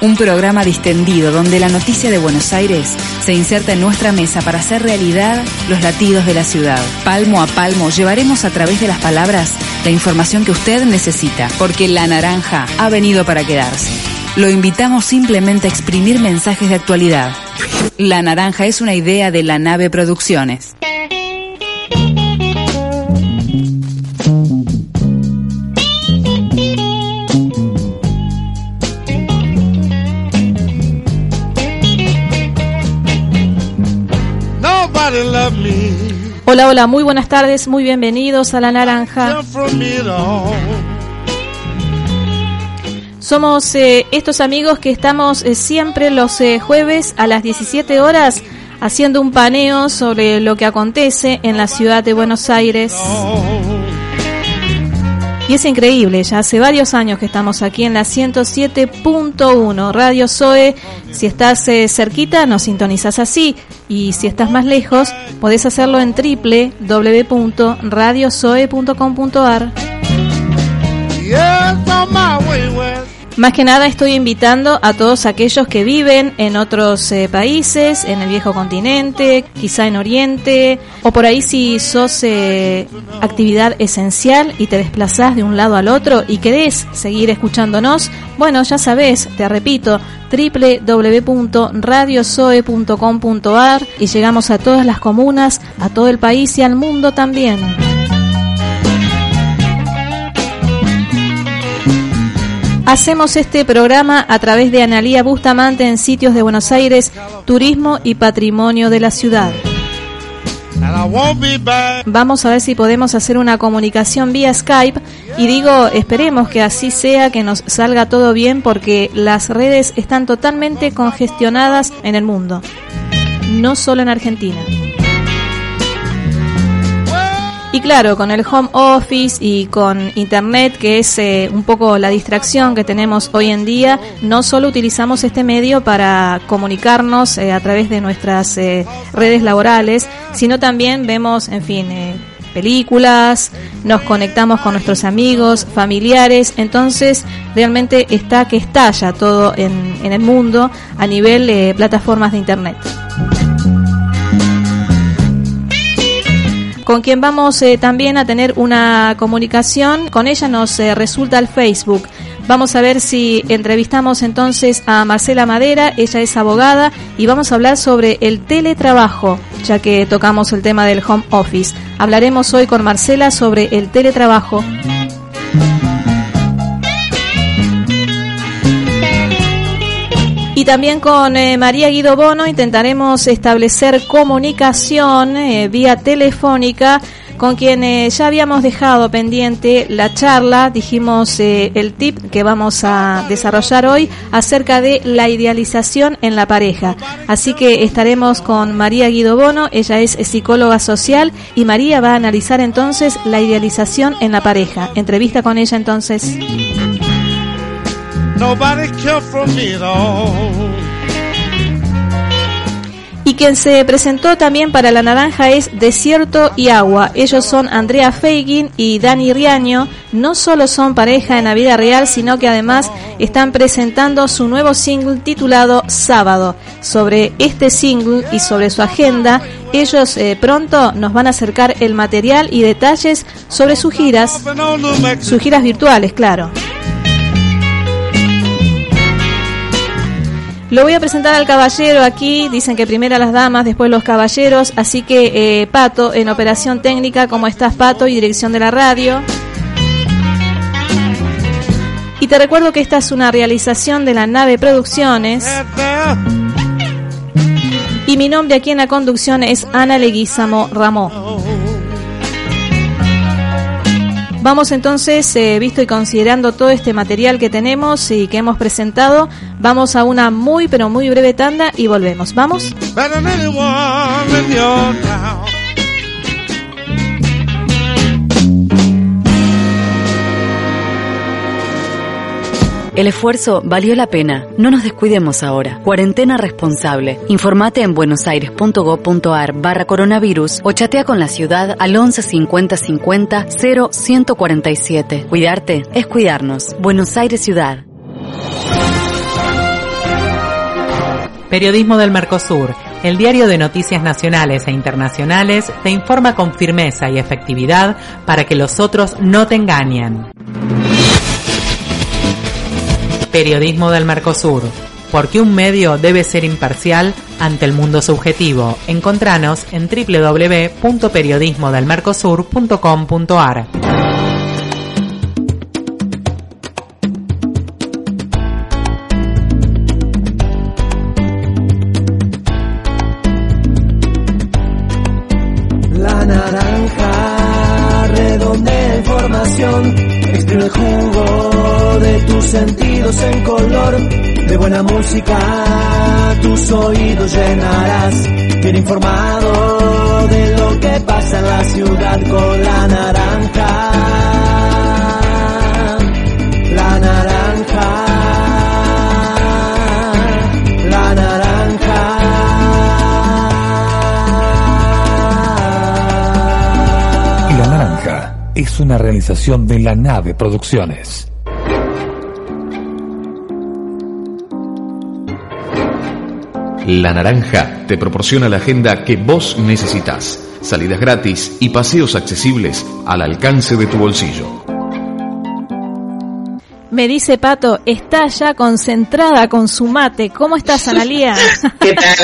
un programa distendido donde la noticia de Buenos Aires se inserta en nuestra mesa para hacer realidad los latidos de la ciudad. Palmo a palmo llevaremos a través de las palabras la información que usted necesita, porque La Naranja ha venido para quedarse. Lo invitamos simplemente a exprimir mensajes de actualidad. La Naranja es una idea de la nave Producciones. Hola, hola, muy buenas tardes, muy bienvenidos a La Naranja. Somos eh, estos amigos que estamos eh, siempre los eh, jueves a las 17 horas haciendo un paneo sobre lo que acontece en la ciudad de Buenos Aires. Y es increíble, ya hace varios años que estamos aquí en la 107.1 Radio Zoe. Si estás eh, cerquita, nos sintonizas así. Y si estás más lejos, podés hacerlo en www.radiozoe.com.ar. Más que nada estoy invitando a todos aquellos que viven en otros eh, países, en el viejo continente, quizá en Oriente, o por ahí si sos eh, actividad esencial y te desplazás de un lado al otro y querés seguir escuchándonos, bueno, ya sabés, te repito, www.radiosoe.com.ar y llegamos a todas las comunas, a todo el país y al mundo también. Hacemos este programa a través de Analía Bustamante en sitios de Buenos Aires, turismo y patrimonio de la ciudad. Vamos a ver si podemos hacer una comunicación vía Skype y digo, esperemos que así sea, que nos salga todo bien porque las redes están totalmente congestionadas en el mundo, no solo en Argentina. Y claro, con el home office y con internet, que es eh, un poco la distracción que tenemos hoy en día, no solo utilizamos este medio para comunicarnos eh, a través de nuestras eh, redes laborales, sino también vemos, en fin, películas, nos conectamos con nuestros amigos, familiares, entonces realmente está que estalla todo en, en el mundo a nivel de plataformas de internet. Con quien vamos eh, también a tener una comunicación. Con ella nos eh, resulta el Facebook. Vamos a ver si entrevistamos entonces a Marcela Madera, ella es abogada, y vamos a hablar sobre el teletrabajo, ya que tocamos el tema del home office. Hablaremos hoy con Marcela sobre el teletrabajo. También con eh, María Guido Bono intentaremos establecer comunicación eh, vía telefónica con quien eh, ya habíamos dejado pendiente la charla, dijimos el tip que vamos a desarrollar hoy acerca de la idealización en la pareja. Así que estaremos con María Guido Bono, ella es psicóloga social y María va a analizar entonces la idealización en la pareja. Entrevista con ella entonces. Y quien se presentó también para la naranja es Desierto y Agua. Ellos son Andrea Feigin y Dani Riaño. No solo son pareja en la vida real, sino que además están presentando su nuevo single titulado Sábado. Sobre este single y sobre su agenda, ellos eh, pronto nos van a acercar el material y detalles sobre sus giras, sus giras virtuales, claro. Lo voy a presentar al caballero aquí, dicen que primero las damas, después los caballeros, así que eh, Pato en operación técnica, ¿cómo estás Pato? Y dirección de la radio. Y te recuerdo que esta es una realización de la nave Producciones. Y mi nombre aquí en la conducción es Ana Leguizamo Ramón. Vamos entonces, eh, visto y considerando todo este material que tenemos y que hemos presentado, vamos a una muy pero muy breve tanda y volvemos. ¿Vamos? El esfuerzo valió la pena. No nos descuidemos ahora. Cuarentena responsable. Informate en buenosaires.gov.ar barra coronavirus o chatea con la ciudad al 11 50 50 0 147. Cuidarte es cuidarnos. Buenos Aires Ciudad. Periodismo del Mercosur, el diario de noticias nacionales e internacionales, te informa con firmeza y efectividad para que los otros no te engañen. Periodismo del Mercosur, porque un medio debe ser imparcial ante el mundo subjetivo. Encontranos en www.periodismodelmercosur.com.ar. música, tus oídos llenarás, bien informado de lo que pasa en la ciudad con la naranja. La naranja. La naranja. La naranja es una realización de la nave Producciones. La Naranja te proporciona la agenda que vos necesitas, salidas gratis y paseos accesibles al alcance de tu bolsillo. Me dice Pato, está ya concentrada con su mate. ¿Cómo estás, Analía? ¿Qué tal,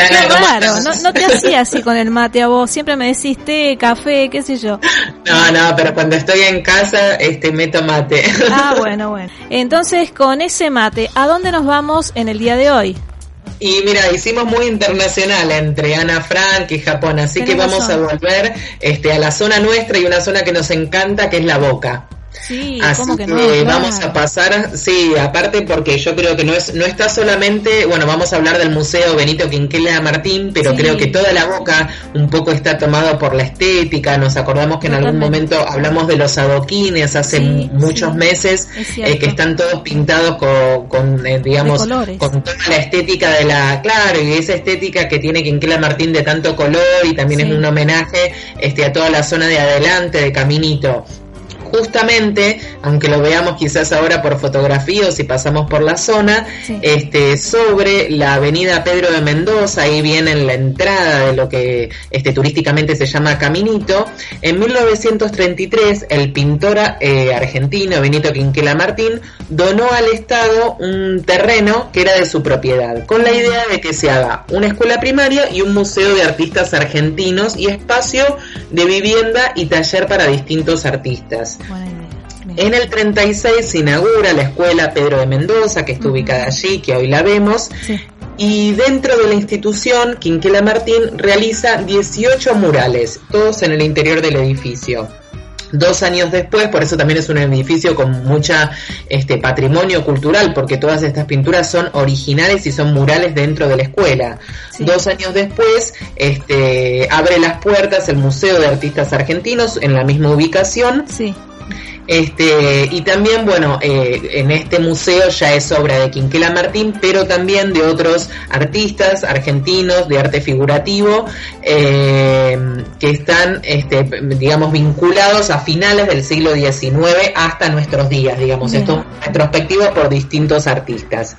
Ana? No, no, te hacía así con el mate a vos. Siempre me decís té, café, qué sé yo. No, no, pero cuando estoy en casa, este, meto mate. Ah, bueno, bueno. Entonces, con ese mate, ¿a dónde nos vamos en el día de hoy? Y mira, hicimos muy internacional entre Ana Frank y Japón, así que vamos a volver este, a la zona nuestra y una zona que nos encanta, que es la boca. Sí, Así que, vamos a pasar, sí, aparte porque yo creo que no es no está solamente, bueno, vamos a hablar del Museo Benito Quinquela Martín, pero creo que toda la boca un poco está tomado por la estética, nos acordamos que en algún momento hablamos de los adoquines hace muchos meses eh, que están todos pintados con, eh, digamos, con toda la estética de la, claro, y esa estética que tiene Quinquela Martín de tanto color y también es un homenaje este a toda la zona de adelante de Caminito justamente, aunque lo veamos quizás ahora por fotografía o si pasamos por la zona, este, sobre la avenida Pedro de Mendoza, ahí viene en la entrada de lo que este, turísticamente se llama Caminito, en 1933 el pintor eh, argentino Benito Quinquela Martín donó al Estado un terreno que era de su propiedad, con la idea de que se haga una escuela primaria y un museo de artistas argentinos y espacio de vivienda y taller para distintos artistas. En el 36 se inaugura la escuela Pedro de Mendoza, que está ubicada allí, que hoy la vemos. Y dentro de la institución, Quinquela Martín realiza 18 murales, todos en el interior del edificio. Dos años después, por eso también es un edificio con mucha este, patrimonio cultural, porque todas estas pinturas son originales y son murales dentro de la escuela. Dos años después, este, abre las puertas el Museo de Artistas Argentinos en la misma ubicación. Sí este, y también, bueno, eh, en este museo ya es obra de Quinquela Martín, pero también de otros artistas argentinos de arte figurativo eh, que están, este, digamos, vinculados a finales del siglo XIX hasta nuestros días, digamos, esto retrospectivo por distintos artistas.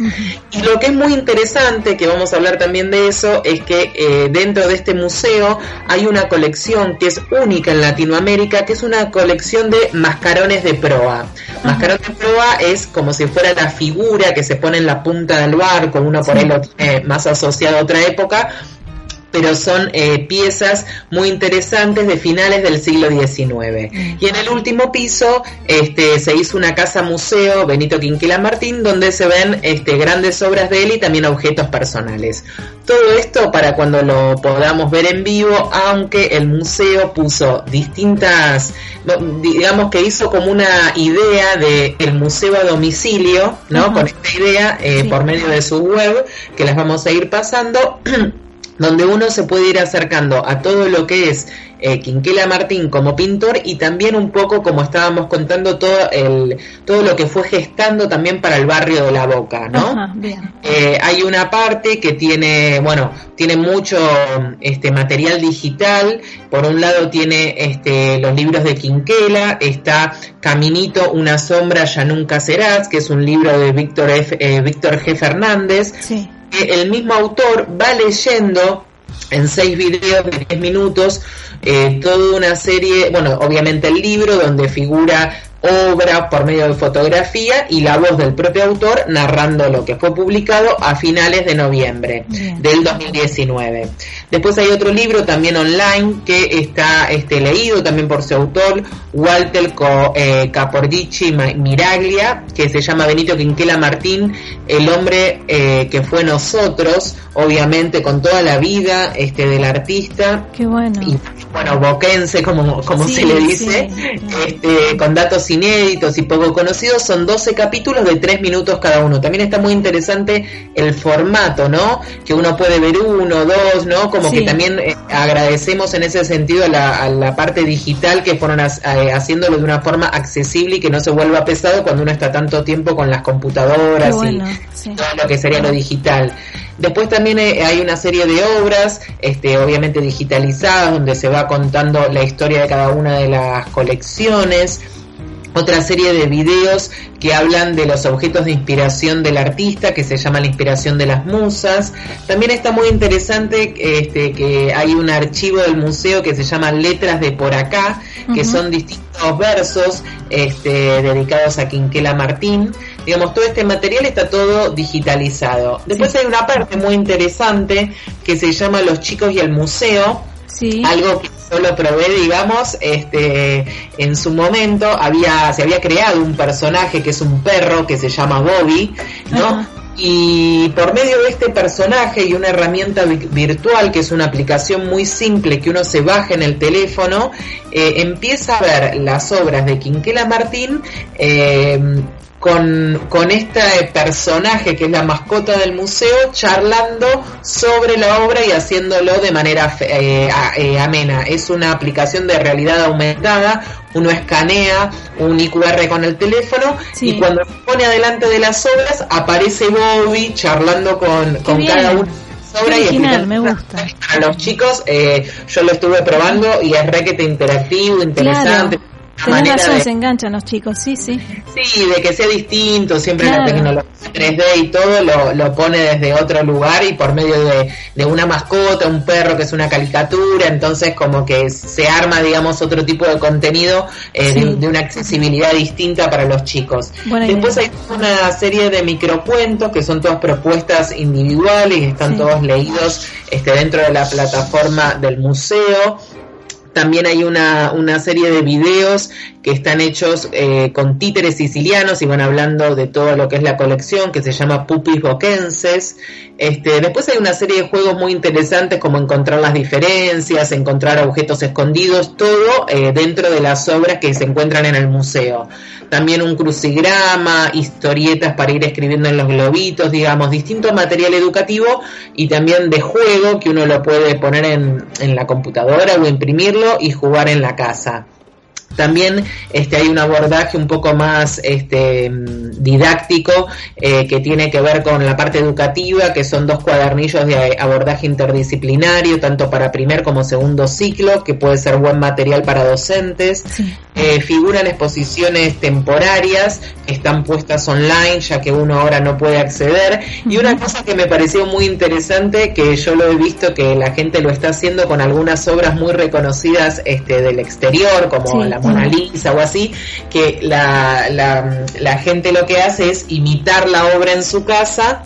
Y lo que es muy interesante, que vamos a hablar también de eso, es que eh, dentro de este museo hay una colección que es única en Latinoamérica, que es una colección de mascarones de proa. Mascarón de proa es como si fuera la figura que se pone en la punta del barco, uno por ahí lo tiene más asociado a otra época, pero son eh, piezas muy interesantes de finales del siglo XIX. Y en el último piso este, se hizo una casa museo Benito Quinquela Martín, donde se ven este, grandes obras de él y también objetos personales. Todo esto para cuando lo podamos ver en vivo, aunque el museo puso distintas, digamos que hizo como una idea de el museo a domicilio, ¿no? Con esta idea eh, por medio de su web, que las vamos a ir pasando. donde uno se puede ir acercando a todo lo que es eh, Quinquela Martín como pintor y también un poco como estábamos contando todo el todo lo que fue gestando también para el barrio de La Boca, ¿no? Eh, hay una parte que tiene, bueno, tiene mucho este material digital. Por un lado tiene este los libros de Quinquela, está Caminito, una sombra ya nunca serás, que es un libro de Víctor eh, Víctor G. Fernández. Sí el mismo autor va leyendo en seis videos de 10 minutos eh, toda una serie, bueno, obviamente el libro donde figura obra por medio de fotografía y la voz del propio autor narrando lo que fue publicado a finales de noviembre del 2019. Después hay otro libro también online que está este, leído también por su autor, Walter eh, Capordici Miraglia, que se llama Benito Quinquela Martín, el hombre eh, que fue nosotros, obviamente con toda la vida este, del artista. Qué bueno. Y, bueno, boquense, como, como se le dice, este, con datos inéditos y poco conocidos, son 12 capítulos de 3 minutos cada uno. También está muy interesante el formato, ¿no? Que uno puede ver uno, dos, ¿no? Como que también eh, agradecemos en ese sentido a la, parte digital que fueron eh, haciéndolo de una forma accesible y que no se vuelva pesado cuando uno está tanto tiempo con las computadoras y todo lo que sería lo digital. Después también eh, hay una serie de obras, este, obviamente digitalizadas, donde se va contando la historia de cada una de las colecciones otra serie de videos que hablan de los objetos de inspiración del artista, que se llama La inspiración de las musas. También está muy interesante este, que hay un archivo del museo que se llama Letras de por acá, que son distintos versos este, dedicados a Quinquela Martín. Digamos, todo este material está todo digitalizado. Después hay una parte muy interesante que se llama Los chicos y el museo. Sí. Algo que lo probé, digamos, este, en su momento había, se había creado un personaje que es un perro que se llama Bobby, ¿no? Y por medio de este personaje y una herramienta virtual, que es una aplicación muy simple que uno se baja en el teléfono, eh, empieza a ver las obras de Quinquela Martín eh, con, con este personaje que es la mascota del museo charlando sobre la obra y haciéndolo de manera eh, eh, amena. Es una aplicación de realidad aumentada, uno escanea un IQR con el teléfono y cuando se pone adelante de las obras aparece Bobby charlando con, con cada una obra y me gusta. A los chicos, eh, yo lo estuve probando y es requete interactivo, interesante. Tenés razón, se enganchan los chicos, sí, sí. Sí, de que sea distinto, siempre la tecnología 3D y todo lo, lo, pone desde otro lugar y por medio de, de, una mascota, un perro que es una caricatura, entonces como que se arma, digamos, otro tipo de contenido eh, de, una accesibilidad distinta para los chicos. Después hay una serie de microcuentos que son todas propuestas individuales y están todos leídos este, dentro de la plataforma del museo. También hay una, una serie de videos que están hechos eh, con títeres sicilianos y van hablando de todo lo que es la colección que se llama Pupis Boquenses. Este, después hay una serie de juegos muy interesantes como encontrar las diferencias, encontrar objetos escondidos, todo eh, dentro de las obras que se encuentran en el museo. También un crucigrama, historietas para ir escribiendo en los globitos, digamos, distinto material educativo y también de juego que uno lo puede poner en, en la computadora o imprimirlo y jugar en la casa. También este, hay un abordaje un poco más este, didáctico eh, que tiene que ver con la parte educativa, que son dos cuadernillos de abordaje interdisciplinario, tanto para primer como segundo ciclo, que puede ser buen material para docentes. Eh, figuran exposiciones temporarias que están puestas online, ya que uno ahora no puede acceder. Y una cosa que me pareció muy interesante, que yo lo he visto que la gente lo está haciendo con algunas obras muy reconocidas este, del exterior, como la Mona o así, que la, la gente lo que hace es imitar la obra en su casa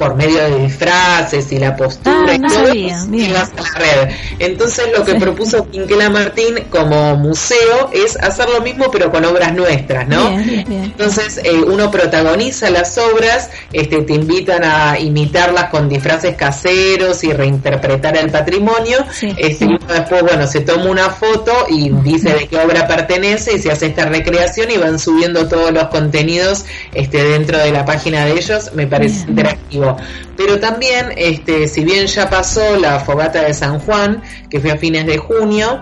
por medio de disfraces y la postura ah, y todo, y vas a la red. Entonces lo que propuso Quinquela Martín como museo es hacer lo mismo pero con obras nuestras, ¿no? Entonces eh, uno protagoniza las obras, este, te invitan a imitarlas con disfraces caseros y reinterpretar el patrimonio, este, y después, bueno, se toma una foto y dice de qué obra pertenece y se hace esta recreación y van subiendo todos los contenidos este, dentro de la página de ellos, me parece interactivo. Pero también, este, si bien ya pasó la fogata de San Juan, que fue a fines de junio,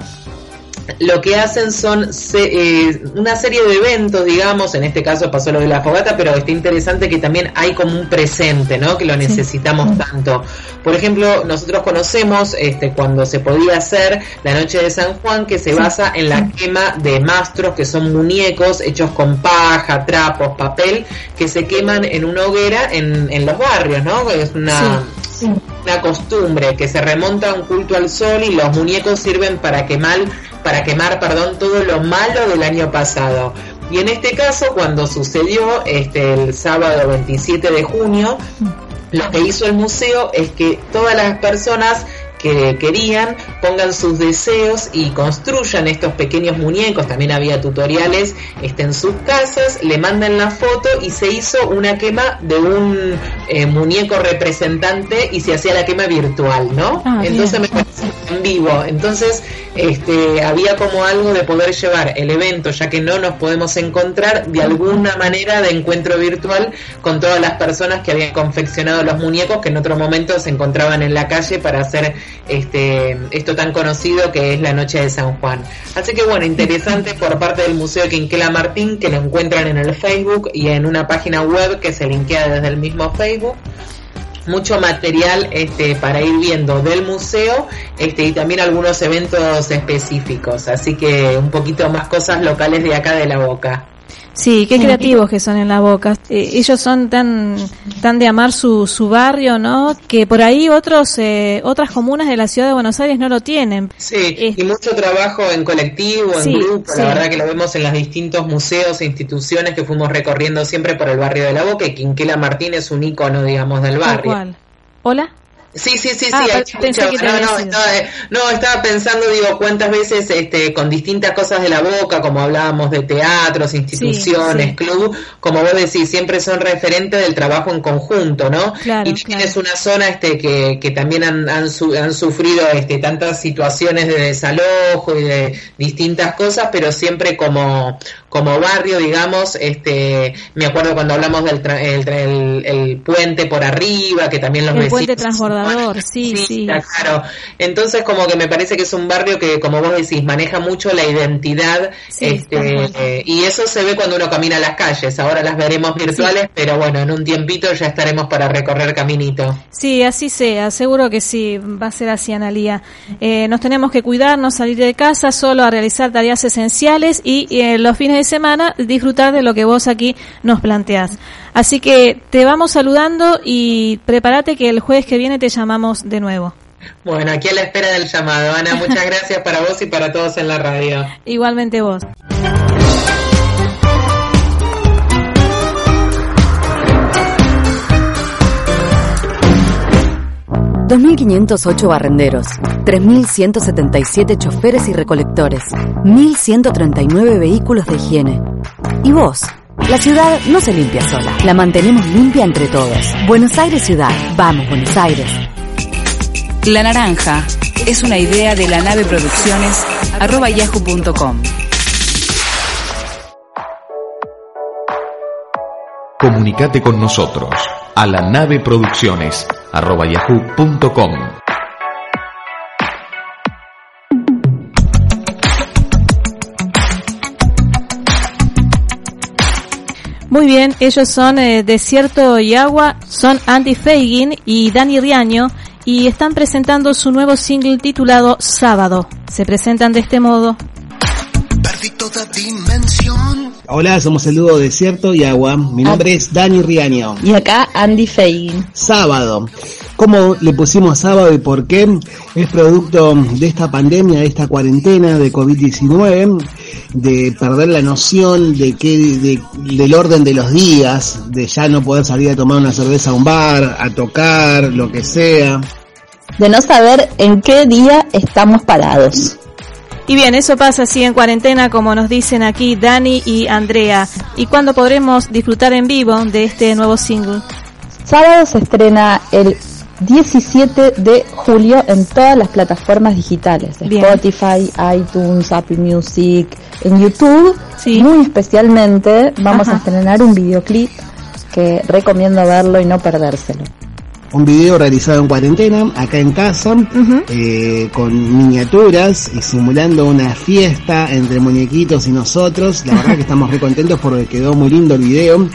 lo que hacen son eh, una serie de eventos, digamos, en este caso pasó lo de la fogata, pero está interesante que también hay como un presente, ¿no? Que lo necesitamos tanto. Por ejemplo, nosotros conocemos este, cuando se podía hacer la noche de San Juan, que se basa en la quema de mastros, que son muñecos hechos con paja, trapos, papel, que se queman en una hoguera en, en los barrios, ¿no? Es una una costumbre que se remonta a un culto al sol y los muñecos sirven para quemar, para quemar, perdón, todo lo malo del año pasado. Y en este caso, cuando sucedió este el sábado 27 de junio, lo que hizo el museo es que todas las personas que querían pongan sus deseos y construyan estos pequeños muñecos. También había tutoriales este, en sus casas, le mandan la foto y se hizo una quema de un eh, muñeco representante y se hacía la quema virtual, ¿no? Ah, Entonces me en vivo. Entonces este, había como algo de poder llevar el evento, ya que no nos podemos encontrar, de alguna manera de encuentro virtual con todas las personas que habían confeccionado los muñecos que en otro momento se encontraban en la calle para hacer este, esto tan conocido que es la Noche de San Juan. Así que bueno, interesante por parte del Museo Quinquela Martín, que lo encuentran en el Facebook y en una página web que se linkea desde el mismo Facebook mucho material este, para ir viendo del museo este, y también algunos eventos específicos. Así que un poquito más cosas locales de acá de la boca. Sí, qué creativos que son en la boca. Eh, ellos son tan tan de amar su, su barrio, ¿no? Que por ahí otros eh, otras comunas de la ciudad de Buenos Aires no lo tienen. Sí, y mucho trabajo en colectivo, en grupo. La verdad que lo vemos en los distintos museos e instituciones que fuimos recorriendo siempre por el barrio de la Boca. Y Quinquela Martín es un icono, digamos, del barrio. Hola. Sí, sí, sí, sí. Ah, no, estaba pensando, digo, cuántas veces este, con distintas cosas de la boca, como hablábamos de teatros, instituciones, club, como vos decís, siempre son referentes del trabajo en conjunto, ¿no? y tienes una zona este, que, que también han, han, han, sufrido este, tantas situaciones de desalojo y de distintas cosas, pero siempre como, como barrio, digamos, este, me acuerdo cuando hablamos del el, el, puente por arriba, que también los el puente transbordador, sí, sí, Claro, entonces como que me parece que es un barrio que, como vos decís, maneja mucho la identidad, este, y eso se ve cuando uno camina a las calles, ahora las veremos virtuales, pero bueno, en un tiempito ya estaremos para recorrer caminito. Sí, así sea, seguro que sí, va a ser así, Analía. Eh, nos tenemos que cuidar, no salir de casa, solo a realizar tareas esenciales y eh, los fines de semana disfrutar de lo que vos aquí nos planteás. Así que te vamos saludando y prepárate que el jueves que viene te llamamos de nuevo. Bueno, aquí a la espera del llamado. Ana, muchas gracias para vos y para todos en la radio. Igualmente vos. 2.508 barrenderos, 3.177 choferes y recolectores, 1.139 vehículos de higiene. ¿Y vos? La ciudad no se limpia sola, la mantenemos limpia entre todos. Buenos Aires Ciudad, vamos Buenos Aires. La Naranja es una idea de la nave producciones arroba yahoo.com. Comunicate con nosotros a la nave producciones arroba yahoo.com. Muy bien, ellos son eh, Desierto y Agua, son Andy Feigin y Dani Riaño y están presentando su nuevo single titulado Sábado. Se presentan de este modo. Hola, somos el dúo Desierto y Agua. Mi nombre es Dani Riaño. Y acá Andy Feigin. Sábado. ¿Cómo le pusimos sábado y por qué? Es producto de esta pandemia, de esta cuarentena de COVID-19, de perder la noción de que, del orden de los días, de ya no poder salir a tomar una cerveza a un bar, a tocar, lo que sea. De no saber en qué día estamos parados. Y bien, eso pasa así en cuarentena, como nos dicen aquí Dani y Andrea. ¿Y cuándo podremos disfrutar en vivo de este nuevo single? Sábado se estrena el 17 de julio en todas las plataformas digitales, Spotify, iTunes, Apple Music, en YouTube. Muy especialmente vamos a estrenar un videoclip que recomiendo verlo y no perdérselo. Un video realizado en cuarentena, acá en casa, eh, con miniaturas y simulando una fiesta entre muñequitos y nosotros. La verdad que estamos muy contentos porque quedó muy lindo el video.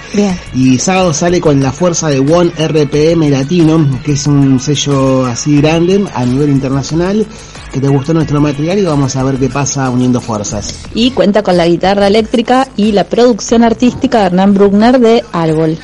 Y sábado sale con la fuerza de One RPM Latino, que es un sello así grande a nivel internacional que te gustó nuestro material y vamos a ver qué pasa uniendo fuerzas. Y cuenta con la guitarra eléctrica y la producción artística de Hernán Bruckner de Árbol.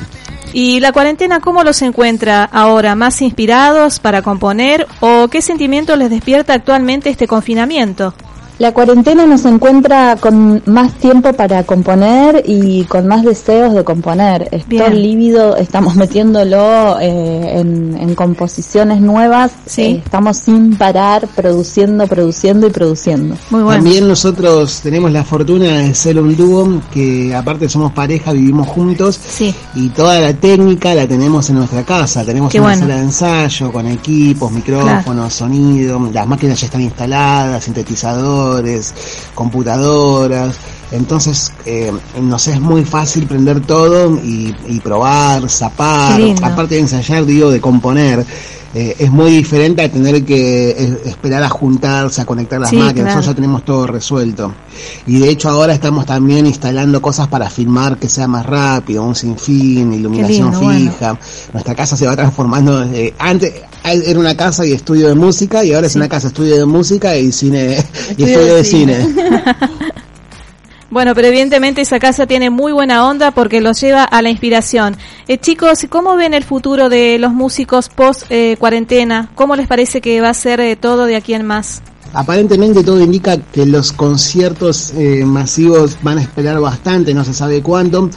¿Y la cuarentena cómo los encuentra ahora? ¿Más inspirados para componer o qué sentimiento les despierta actualmente este confinamiento? La cuarentena nos encuentra con más tiempo para componer y con más deseos de componer. Estoy lívido, estamos metiéndolo eh, en, composiciones nuevas. Sí. Eh, estamos sin parar, produciendo, produciendo y produciendo. Muy bueno. También nosotros tenemos la fortuna de ser un dúo que aparte somos pareja, vivimos juntos. Sí. Y toda la técnica la tenemos en nuestra casa. Tenemos Qué una bueno. sala de ensayo con equipos, micrófonos, sonido. Las máquinas ya están instaladas, computadoras. Entonces, eh, nos es muy fácil prender todo y, y probar, zapar. Aparte de ensayar, digo, de componer. Eh, es muy diferente a tener que eh, esperar a juntarse, a conectar las Sí, máquinas. claro. Nosotros ya tenemos todo resuelto. Y de hecho ahora estamos también instalando cosas para filmar que sea más rápido, un sinfín, iluminación lindo, bueno. fija. Nuestra casa se va transformando. eh, antes era una casa y estudio de música y ahora es una casa estudio de música y cine y estudio de cine. Bueno, pero evidentemente esa casa tiene muy buena onda porque los lleva a la inspiración. Eh, chicos, ¿cómo ven el futuro de los músicos post eh, cuarentena? ¿Cómo les parece que va a ser eh, todo de aquí en más? Aparentemente todo indica que los conciertos eh, masivos van a esperar bastante, no se sabe cuánto.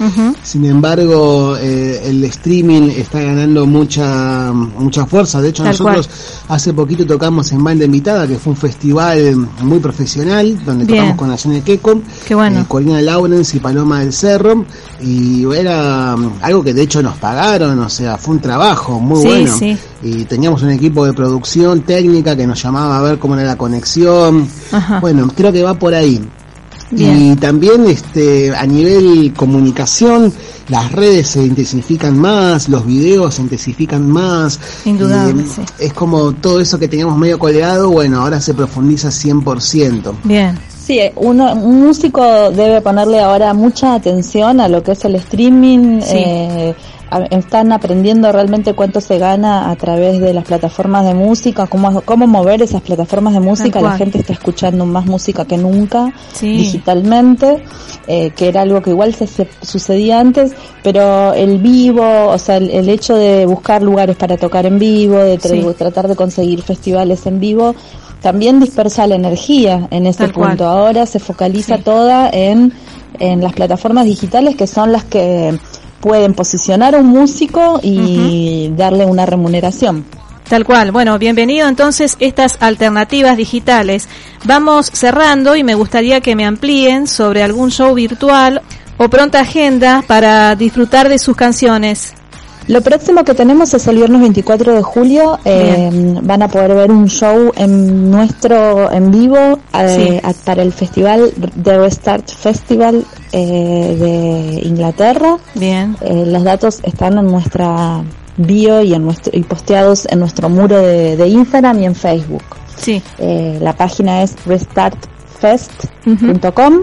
Sin embargo, eh, el streaming está ganando mucha mucha fuerza. De hecho, Tal nosotros hace poquito tocamos en Banda Invitada, que fue un festival muy profesional, donde Bien. tocamos con Nacional Queco, Qué bueno. eh, Corina Lawrence y Paloma del Cerro. Y era algo que de hecho nos pagaron, o sea, fue un trabajo muy Sí, bueno. sí. Y teníamos un equipo de producción técnica que nos llamaba a ver cómo era la conexión. Ajá. Bueno, creo que va por ahí. Bien. Y también este a nivel comunicación, las redes se intensifican más, los videos se intensifican más. Indudable, sí. Es como todo eso que teníamos medio colgado, bueno, ahora se profundiza 100%. Bien. Sí, uno, un músico debe ponerle ahora mucha atención a lo que es el streaming. Sí. eh, están aprendiendo realmente cuánto se gana a través de las plataformas de música, cómo, cómo mover esas plataformas de música. La gente está escuchando más música que nunca Sí. digitalmente, eh, que era algo que igual se, se- sucedía antes, pero el vivo, o sea, el, el hecho de buscar lugares para tocar en vivo, de tra- Sí. tratar de conseguir festivales en vivo, también dispersa la energía en ese Tal cual. punto. Ahora se focaliza Sí. toda en, en las plataformas digitales que son las que pueden posicionar a un músico y darle una remuneración. Tal cual. Bueno, bienvenido entonces estas alternativas digitales. Vamos cerrando y me gustaría que me amplíen sobre algún show virtual o pronta agenda para disfrutar de sus canciones. Lo próximo que tenemos es el viernes 24 de julio. eh, van a poder ver un show en nuestro en vivo eh, Sí. para el festival The Restart Festival eh, de Inglaterra. Bien. Eh, los datos están en nuestra bio y en nuestro y posteados en nuestro muro de, de Instagram y en Facebook. Sí. Eh, la página es restartfest.com.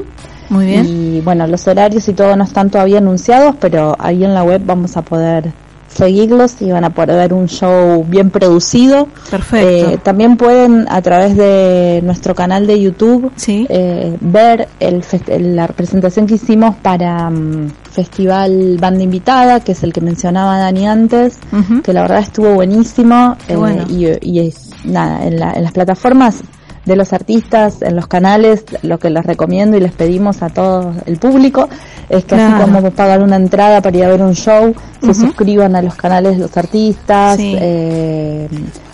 Muy bien. Y bueno, los horarios y todo no están todavía anunciados, pero ahí en la web vamos a poder seguirlos y van a poder ver un show bien producido. Perfecto. Eh, también pueden a través de nuestro canal de YouTube Sí. eh, ver el la presentación que hicimos para mm, Festival Banda Invitada, que es el que mencionaba Dani antes, que la verdad estuvo buenísimo Qué eh, bueno. y, y es nada en, la- en las plataformas de los artistas, en los canales, lo que les recomiendo y les pedimos a todo el público es que Claro. así como pagan una entrada para ir a ver un show, se suscriban a los canales de los artistas, Sí. eh,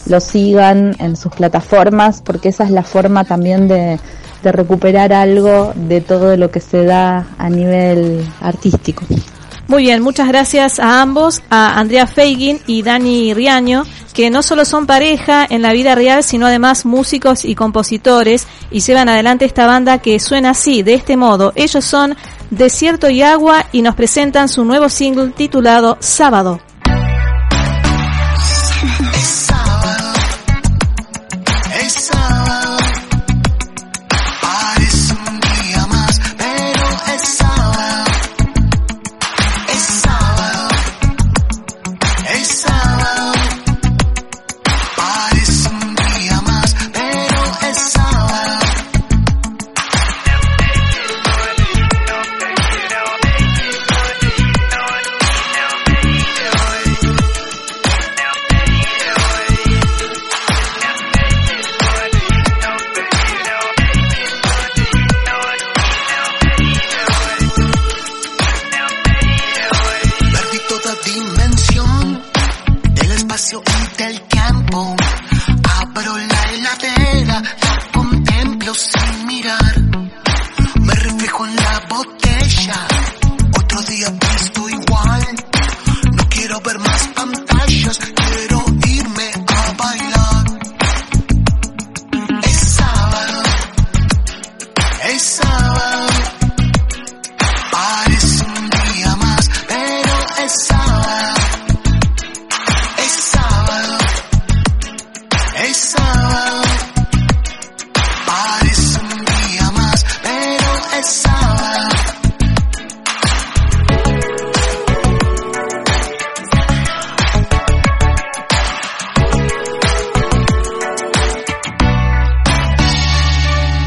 los sigan en sus plataformas, porque esa es la forma también de, de recuperar algo de todo lo que se da a nivel artístico. Muy bien, muchas gracias a ambos, a Andrea Feigin y Dani Riaño, que no solo son pareja en la vida real, sino además músicos y compositores, y llevan adelante esta banda que suena así, de este modo. Ellos son Desierto y Agua y nos presentan su nuevo single titulado Sábado.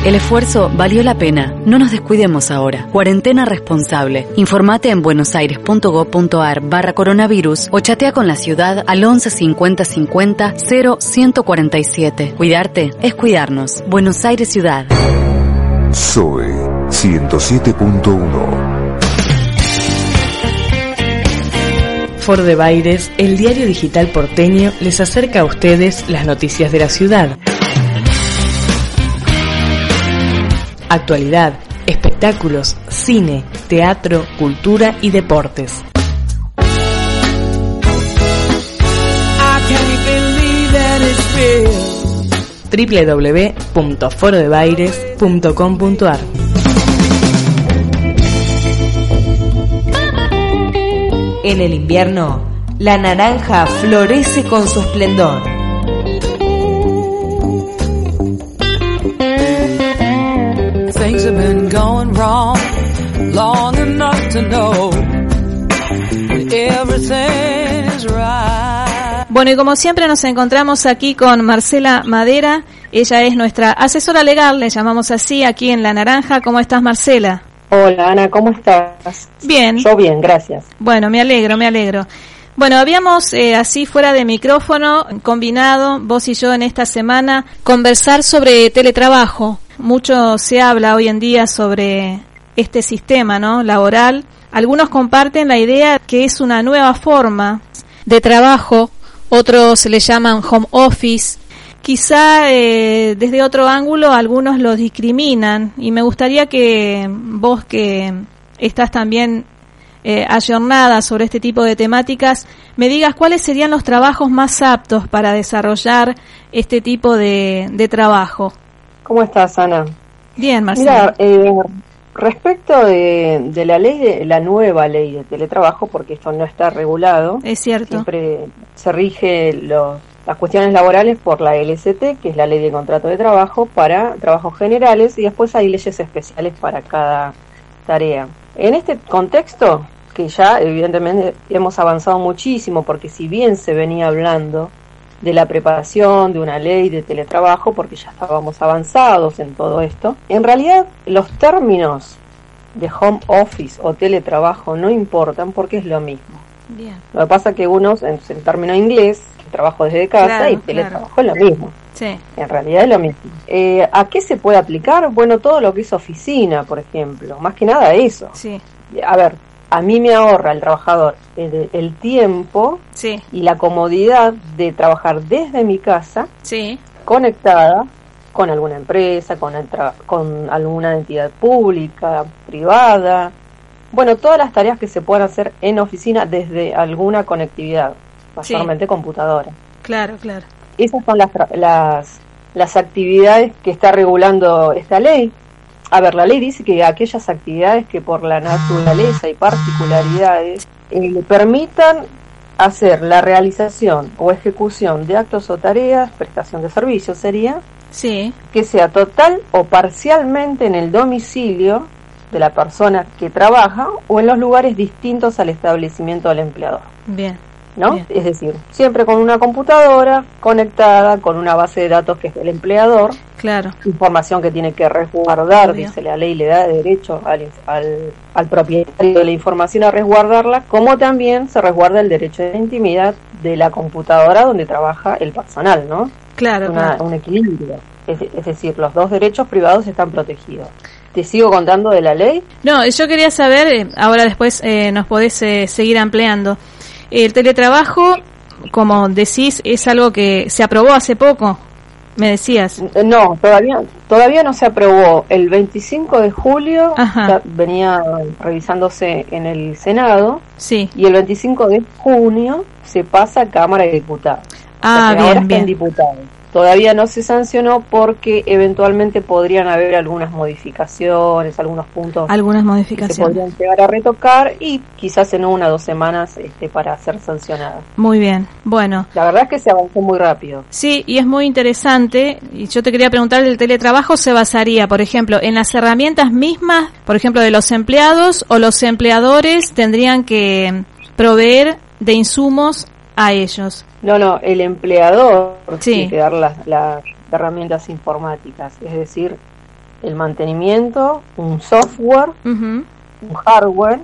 El esfuerzo valió la pena. No nos descuidemos ahora. Cuarentena responsable. Informate en buenosaires.gov.ar barra coronavirus o chatea con la ciudad al 11 50 50 0 147. Cuidarte es cuidarnos. Buenos Aires Ciudad. Zoe 107.1 Foro de Baires, el diario digital porteño, les acerca a ustedes las noticias de la ciudad. Actualidad, espectáculos, cine, teatro, cultura y deportes. www.forodebaires.com.ar En el invierno, la naranja florece con su esplendor. Have been going wrong long enough to know that everything is right. Bueno, y como siempre nos encontramos aquí con Marcela Madera. Ella es nuestra asesora legal, le llamamos así, aquí en La Naranja. ¿Cómo estás, Marcela? Hola, Ana, ¿cómo estás? Bien. Yo bien, gracias. Bueno, me alegro, me alegro. Bueno, habíamos eh, así fuera de micrófono combinado, vos y yo en esta semana, conversar sobre teletrabajo. Mucho se habla hoy en día sobre este sistema, ¿no? Laboral. Algunos comparten la idea que es una nueva forma de trabajo, otros le llaman home office. Quizá eh, desde otro ángulo algunos lo discriminan y me gustaría que vos que estás también eh, ayornada sobre este tipo de temáticas, me digas cuáles serían los trabajos más aptos para desarrollar este tipo de, de trabajo. ¿Cómo estás, Ana? Bien, Marcela. Mira, eh, respecto de, de, la ley, de la nueva ley de teletrabajo, porque esto no está regulado. Es cierto. Siempre se rige los, las cuestiones laborales por la LST, que es la ley de contrato de trabajo, para trabajos generales, y después hay leyes especiales para cada tarea. En este contexto, que ya evidentemente hemos avanzado muchísimo, porque si bien se venía hablando de la preparación de una ley de teletrabajo, porque ya estábamos avanzados en todo esto, en realidad los términos de home office o teletrabajo no importan porque es lo mismo. Bien. Lo que pasa es que unos, en el término inglés, trabajo desde casa Claro, y teletrabajo claro. es lo mismo. Sí. En realidad es lo mismo. Eh, ¿A qué se puede aplicar? Bueno, todo lo que es oficina, por ejemplo. Más que nada eso. Sí. A ver, a mí me ahorra el trabajador el, el tiempo Sí. y la comodidad de trabajar desde mi casa, Sí. conectada con alguna empresa, con, el tra- con alguna entidad pública, privada. Bueno, todas las tareas que se puedan hacer en oficina desde alguna conectividad, mayormente computadora. Claro, claro. Esas son las, tra- las, las actividades que está regulando esta ley. A ver, la ley dice que aquellas actividades que por la naturaleza y particularidades eh, le permitan hacer la realización o ejecución de actos o tareas, prestación de servicios sería, Sí. que sea total o parcialmente en el domicilio de la persona que trabaja o en los lugares distintos al establecimiento del empleador. Bien. ¿no? Bien. Es decir, siempre con una computadora conectada con una base de datos que es del empleador, Claro. información que tiene que resguardar, Obvio. dice la ley, le da derecho al, al, al propietario de la información a resguardarla, como también se resguarda el derecho de intimidad de la computadora donde trabaja el personal, ¿no? Claro, Una- claro. Un equilibrio. Es, es decir, los dos derechos privados están protegidos. ¿Te sigo contando de la ley? No, yo quería saber, eh, ahora después eh, nos podés eh, seguir ampliando. El teletrabajo, como decís, es algo que se aprobó hace poco. Me decías. No, todavía todavía no se aprobó. El 25 de julio venía revisándose en el Senado. Sí. Y el 25 de junio se pasa a Cámara de Diputados. Ah, O sea bien, ahora está bien. en diputados. Todavía no se sancionó porque eventualmente podrían haber algunas modificaciones, algunos puntos Algunas que se modificaciones. podrían llegar a retocar y quizás en una o dos semanas este, para ser sancionadas. Muy bien. Bueno. La verdad es que se avanzó muy rápido. Sí, y es muy interesante. Y yo te quería preguntar, ¿el teletrabajo se basaría, por ejemplo, en las herramientas mismas, por ejemplo, de los empleados o los empleadores tendrían que proveer de insumos a ellos? No, no, el empleador Sí. tiene que dar las, las herramientas informáticas, es decir, el mantenimiento, un software, un hardware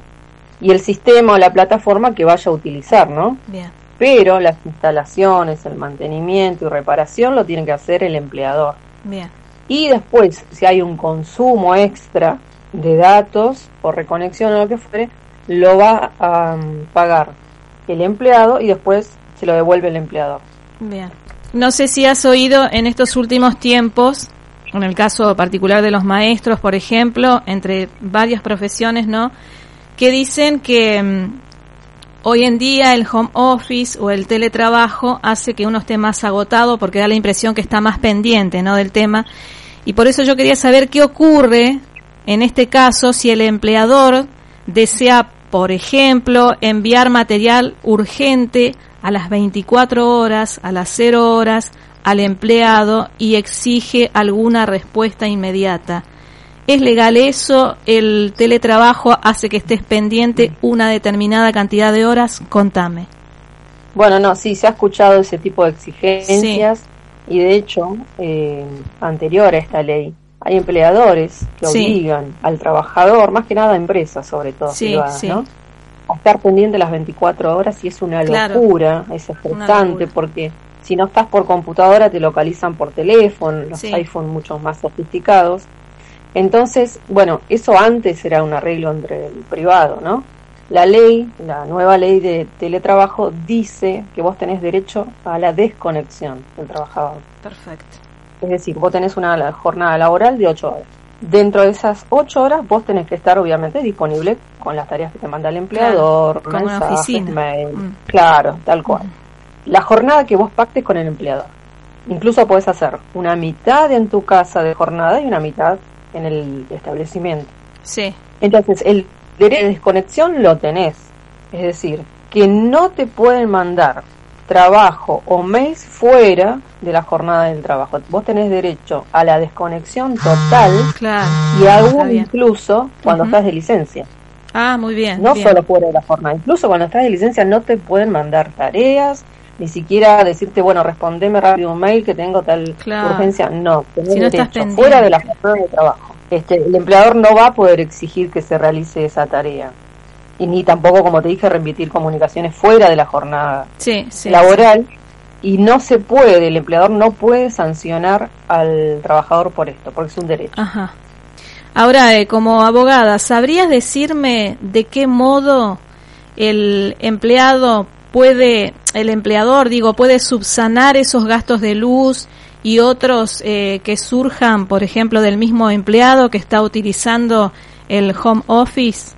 y el sistema o la plataforma que vaya a utilizar, ¿no? Bien. Pero las instalaciones, el mantenimiento y reparación lo tiene que hacer el empleador. Bien. Y después, si hay un consumo extra de datos o reconexión o lo que fuere, lo va a mm, pagar el empleado y después se lo devuelve el empleador. Bien. No sé si has oído en estos últimos tiempos, en el caso particular de los maestros, por ejemplo, entre varias profesiones, ¿no? Que dicen que mm, hoy en día el home office o el teletrabajo hace que uno esté más agotado porque da la impresión que está más pendiente, ¿no? Del tema. Y por eso yo quería saber qué ocurre en este caso si el empleador desea, por ejemplo, enviar material urgente a las 24 horas, a las 0 horas al empleado y exige alguna respuesta inmediata. ¿Es legal eso? ¿El teletrabajo hace que estés pendiente una determinada cantidad de horas? Contame. Bueno, no, sí, se ha escuchado ese tipo de exigencias y de hecho, eh, anterior a esta ley, hay empleadores que Sí. obligan al trabajador, más que nada empresas sobre todo, Sí, privadas, sí. ¿no? A estar pendiente las 24 horas y es una Claro. locura, es estresante porque si no estás por computadora te localizan por teléfono, los iPhone mucho más sofisticados. Entonces, bueno, eso antes era un arreglo entre el privado, ¿no? La ley, la nueva ley de teletrabajo dice que vos tenés derecho a la desconexión del trabajador. Perfecto. Es decir, vos tenés una jornada laboral de 8 horas. Dentro de esas 8 horas vos tenés que estar obviamente disponible con las tareas que te manda el empleador, Claro, una oficina. mail. Mm. Claro, tal cual. La jornada que vos pactes con el empleador. Incluso podés hacer una mitad en tu casa de jornada y una mitad en el establecimiento. Sí. Entonces, el derecho de desconexión lo tenés. Es decir, que no te pueden mandar trabajo o mails fuera de la jornada del trabajo. Vos tenés derecho a la desconexión total Claro. y aún incluso cuando estás de licencia. Ah, muy bien. No bien. solo fuera de la jornada, incluso cuando estás de licencia no te pueden mandar tareas, ni siquiera decirte, bueno, respondeme rápido un mail que tengo tal Claro. urgencia. No, tenés Si no derecho fuera de la jornada de trabajo. Este, el empleador no va a poder exigir que se realice esa tarea. Y ni tampoco, como te dije, remitir comunicaciones fuera de la jornada Sí, sí. laboral. Y no se puede, el empleador no puede sancionar al trabajador por esto, porque es un derecho. Ajá. Ahora, eh, como abogada, ¿sabrías decirme de qué modo el empleado puede, el empleador, digo, puede subsanar esos gastos de luz y otros eh, que surjan, por ejemplo, del mismo empleado que está utilizando el home office?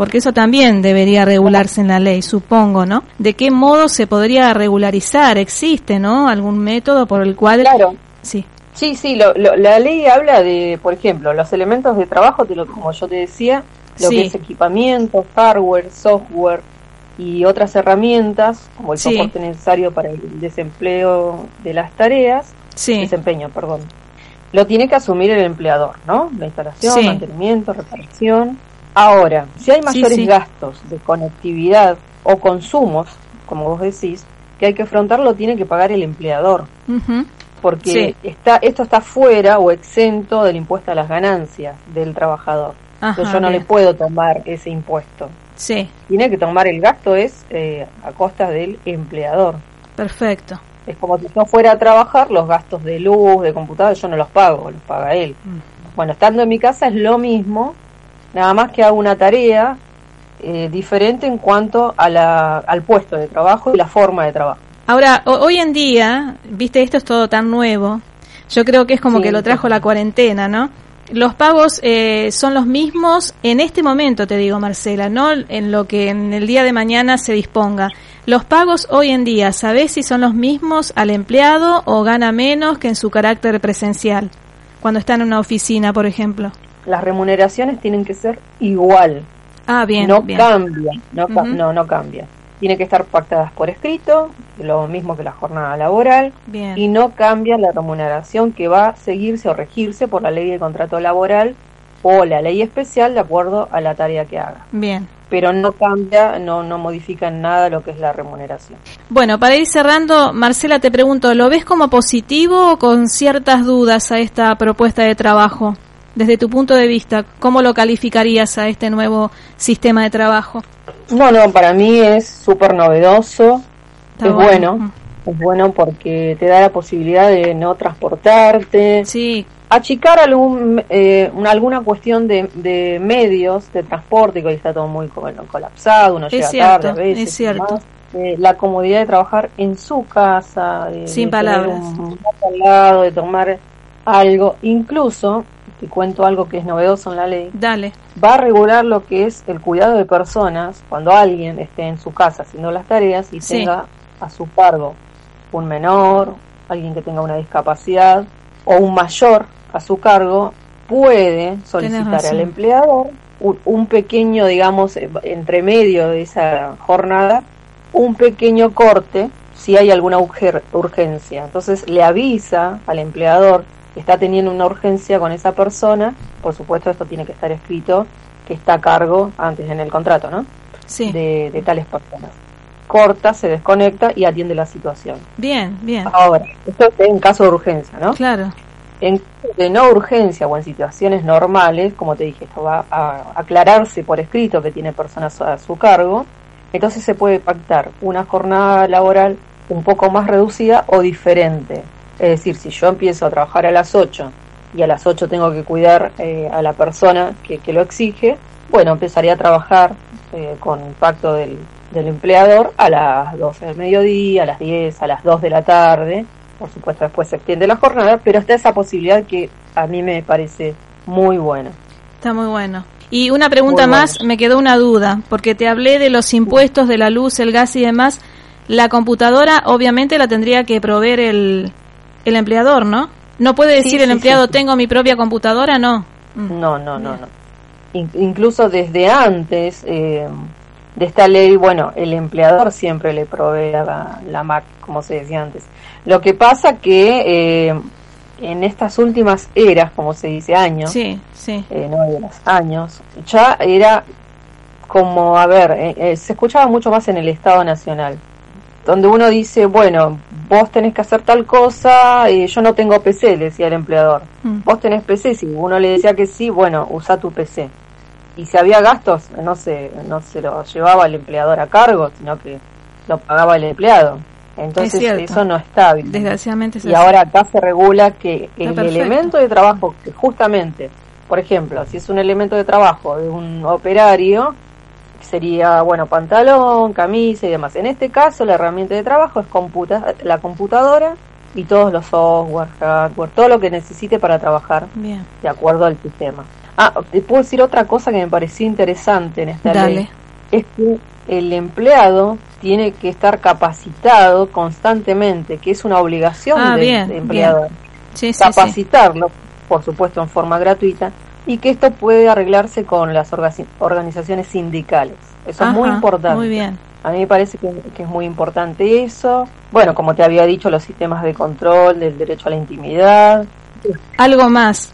Porque eso también debería regularse en la ley, supongo, ¿no? ¿De qué modo se podría regularizar? ¿Existe, no? ¿Algún método por el cual... Claro. Sí. Sí, sí, lo- lo- la ley habla de, por ejemplo, los elementos de trabajo, te lo- como yo te decía, lo Sí. que es equipamiento, hardware, software y otras herramientas, como el Sí. soporte necesario para el desempleo de las tareas, Sí. desempeño, perdón. Lo tiene que asumir el empleador, ¿no? La instalación, mantenimiento, reparación. Ahora, si hay mayores sí. gastos de conectividad o consumos, como vos decís, que hay que afrontar, lo tiene que pagar el empleador porque Sí. está esto está fuera o exento del impuesto a las ganancias del trabajador. Ajá, Entonces yo no bien. le puedo tomar ese impuesto. Sí, Tiene que tomar el gasto es eh, a costa del empleador. perfecto. Es como si yo fuera a trabajar, los gastos de luz, de computadora, yo no los pago, los paga él. Mm. Bueno, estando en mi casa es lo mismo, nada más que hago una tarea eh, diferente en cuanto a la, al puesto de trabajo y la forma de trabajo. Ahora, ho- hoy en día, viste, esto es todo tan nuevo. Yo creo que es como Sí, que lo trajo la cuarentena, ¿no? Los pagos eh, son los mismos en este momento, te digo, Marcela, no en lo que en el día de mañana se disponga. Los pagos hoy en día, ¿sabés si son los mismos al empleado o gana menos que en su carácter presencial? Cuando está en una oficina, por ejemplo. Las remuneraciones tienen que ser igual. Ah, bien. no bien. cambia, no, no, no cambia. Tiene que estar pactadas por escrito, lo mismo que la jornada laboral, Bien. y no cambia la remuneración que va a seguirse o regirse por la ley de contrato laboral o la ley especial de acuerdo a la tarea que haga. Bien. Pero no cambia, no, no modifica en nada lo que es la remuneración. Bueno, para ir cerrando, Marcela, te pregunto, ¿lo ves como positivo o con ciertas dudas a esta propuesta de trabajo? Desde tu punto de vista, ¿cómo lo calificarías a este nuevo sistema de trabajo? No, no, para mí es súper novedoso, Está es bueno. bueno, es bueno porque te da la posibilidad de no transportarte, sí. achicar algún, eh, una- alguna cuestión de, de medios de transporte, que hoy está todo muy co- colapsado, uno Es llega cierto, tarde a veces. es cierto. Eh, la comodidad de trabajar en su casa, de, Sin de palabras. un lado, de tomar algo, incluso, te cuento algo que es novedoso en la ley, Dale. va a regular lo que es el cuidado de personas cuando alguien esté en su casa haciendo las tareas y Sí. tenga a su cargo un menor, alguien que tenga una discapacidad o un mayor a su cargo, puede solicitar al empleador un, pequeño, digamos, eh, entre medio de esa jornada, un pequeño corte si hay alguna urgencia. Entonces le avisa al empleador está teniendo una urgencia con esa persona, por supuesto esto tiene que estar escrito, que está a cargo antes en el contrato, ¿no? Sí. De, de tales personas. Corta, se desconecta y atiende la situación. Bien, bien. Ahora, esto es en caso de urgencia, ¿no? Claro. En caso de no urgencia o en situaciones normales, como te dije, esto va a aclararse por escrito que tiene personas a su cargo, entonces se puede pactar una jornada laboral un poco más reducida o diferente. Es decir, si yo empiezo a trabajar a las 8 y a las 8 tengo que cuidar eh, a la persona que, que lo exige, bueno, empezaría a trabajar eh, con pacto del, del empleador a las 12 del mediodía, a las 10, a las 2 de la tarde. Por supuesto, después se extiende la jornada, pero está esa posibilidad que a mí me parece muy buena. Está muy bueno. Y una pregunta Muy bueno. más, me quedó una duda, porque te hablé de los impuestos de la luz, el gas y demás. La computadora obviamente la tendría que proveer el, el empleador, ¿no? No puede decir Sí, el empleado, sí. tengo mi propia computadora, no. No, no, no, no. In- incluso desde antes eh, de esta ley, bueno, el empleador siempre le provee la, la Mac, como se decía antes. Lo que pasa que eh, en estas últimas eras, como se dice, años, Sí, sí. eh, no eras, años, ya era como, a ver, eh, eh, se escuchaba mucho más en el Estado Nacional, donde uno dice, bueno, vos tenés que hacer tal cosa, eh, yo no tengo PC, le decía el empleador. Mm. Vos tenés PC, si uno le decía que sí, bueno, usa tu PC. Y si había gastos, no se, no se lo llevaba el empleador a cargo, sino que lo pagaba el empleado. Entonces Es eso no está bien. Desgraciadamente es Y así. ahora acá se regula que el elemento de trabajo que justamente, por ejemplo, si es un elemento de trabajo de un operario, sería, bueno, pantalón, camisa y demás. En este caso, la herramienta de trabajo es computa la computadora y todos los software, hardware, todo lo que necesite para trabajar Bien. de acuerdo al sistema. Ah, te puedo decir otra cosa que me pareció interesante en esta Dale. ley. Es que el empleado tiene que estar capacitado constantemente, que es una obligación Ah, del empleador. sí, sí. capacitarlo, por supuesto en forma gratuita, y que esto puede arreglarse con las orga- organizaciones sindicales. Eso es muy importante. Muy bien. A mí me parece que, que es muy importante eso. Bueno, como te había dicho, los sistemas de control del derecho a la intimidad. Algo más.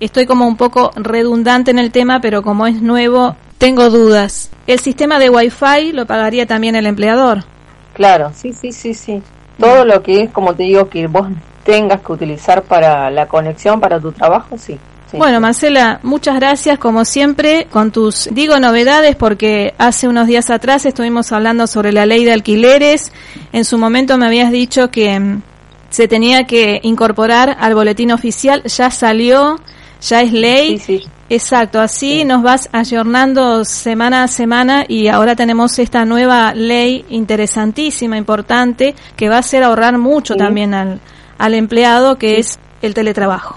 Estoy como un poco redundante en el tema, pero como es nuevo, tengo dudas. ¿El sistema de Wi-Fi lo pagaría también el empleador? Claro, sí, sí, sí, sí. Todo lo que es, como te digo, que vos tengas que utilizar para la conexión, para tu trabajo, sí. Sí. Bueno, Marcela, muchas gracias como siempre con tus, digo novedades porque hace unos días atrás estuvimos hablando sobre la ley de alquileres. En su momento me habías dicho que mm, se tenía que incorporar al boletín oficial, ya salió, ya es ley. Sí, sí. Exacto, así nos vas ayornando semana a semana y ahora tenemos esta nueva ley interesantísima, importante, que va a hacer ahorrar mucho también al, al empleado, que es el teletrabajo.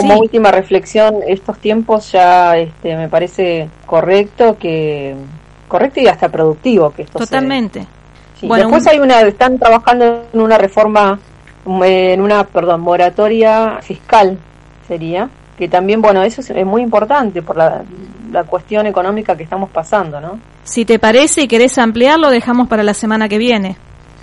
Como última reflexión, estos tiempos ya este, me parece correcto que correcto y hasta productivo que esto Totalmente. Sí, Después hay una, están trabajando en una reforma, en una, perdón, moratoria fiscal sería, que también, bueno, eso es, muy importante por la, la, cuestión económica que estamos pasando, ¿no? Si te parece y querés ampliarlo, dejamos para la semana que viene.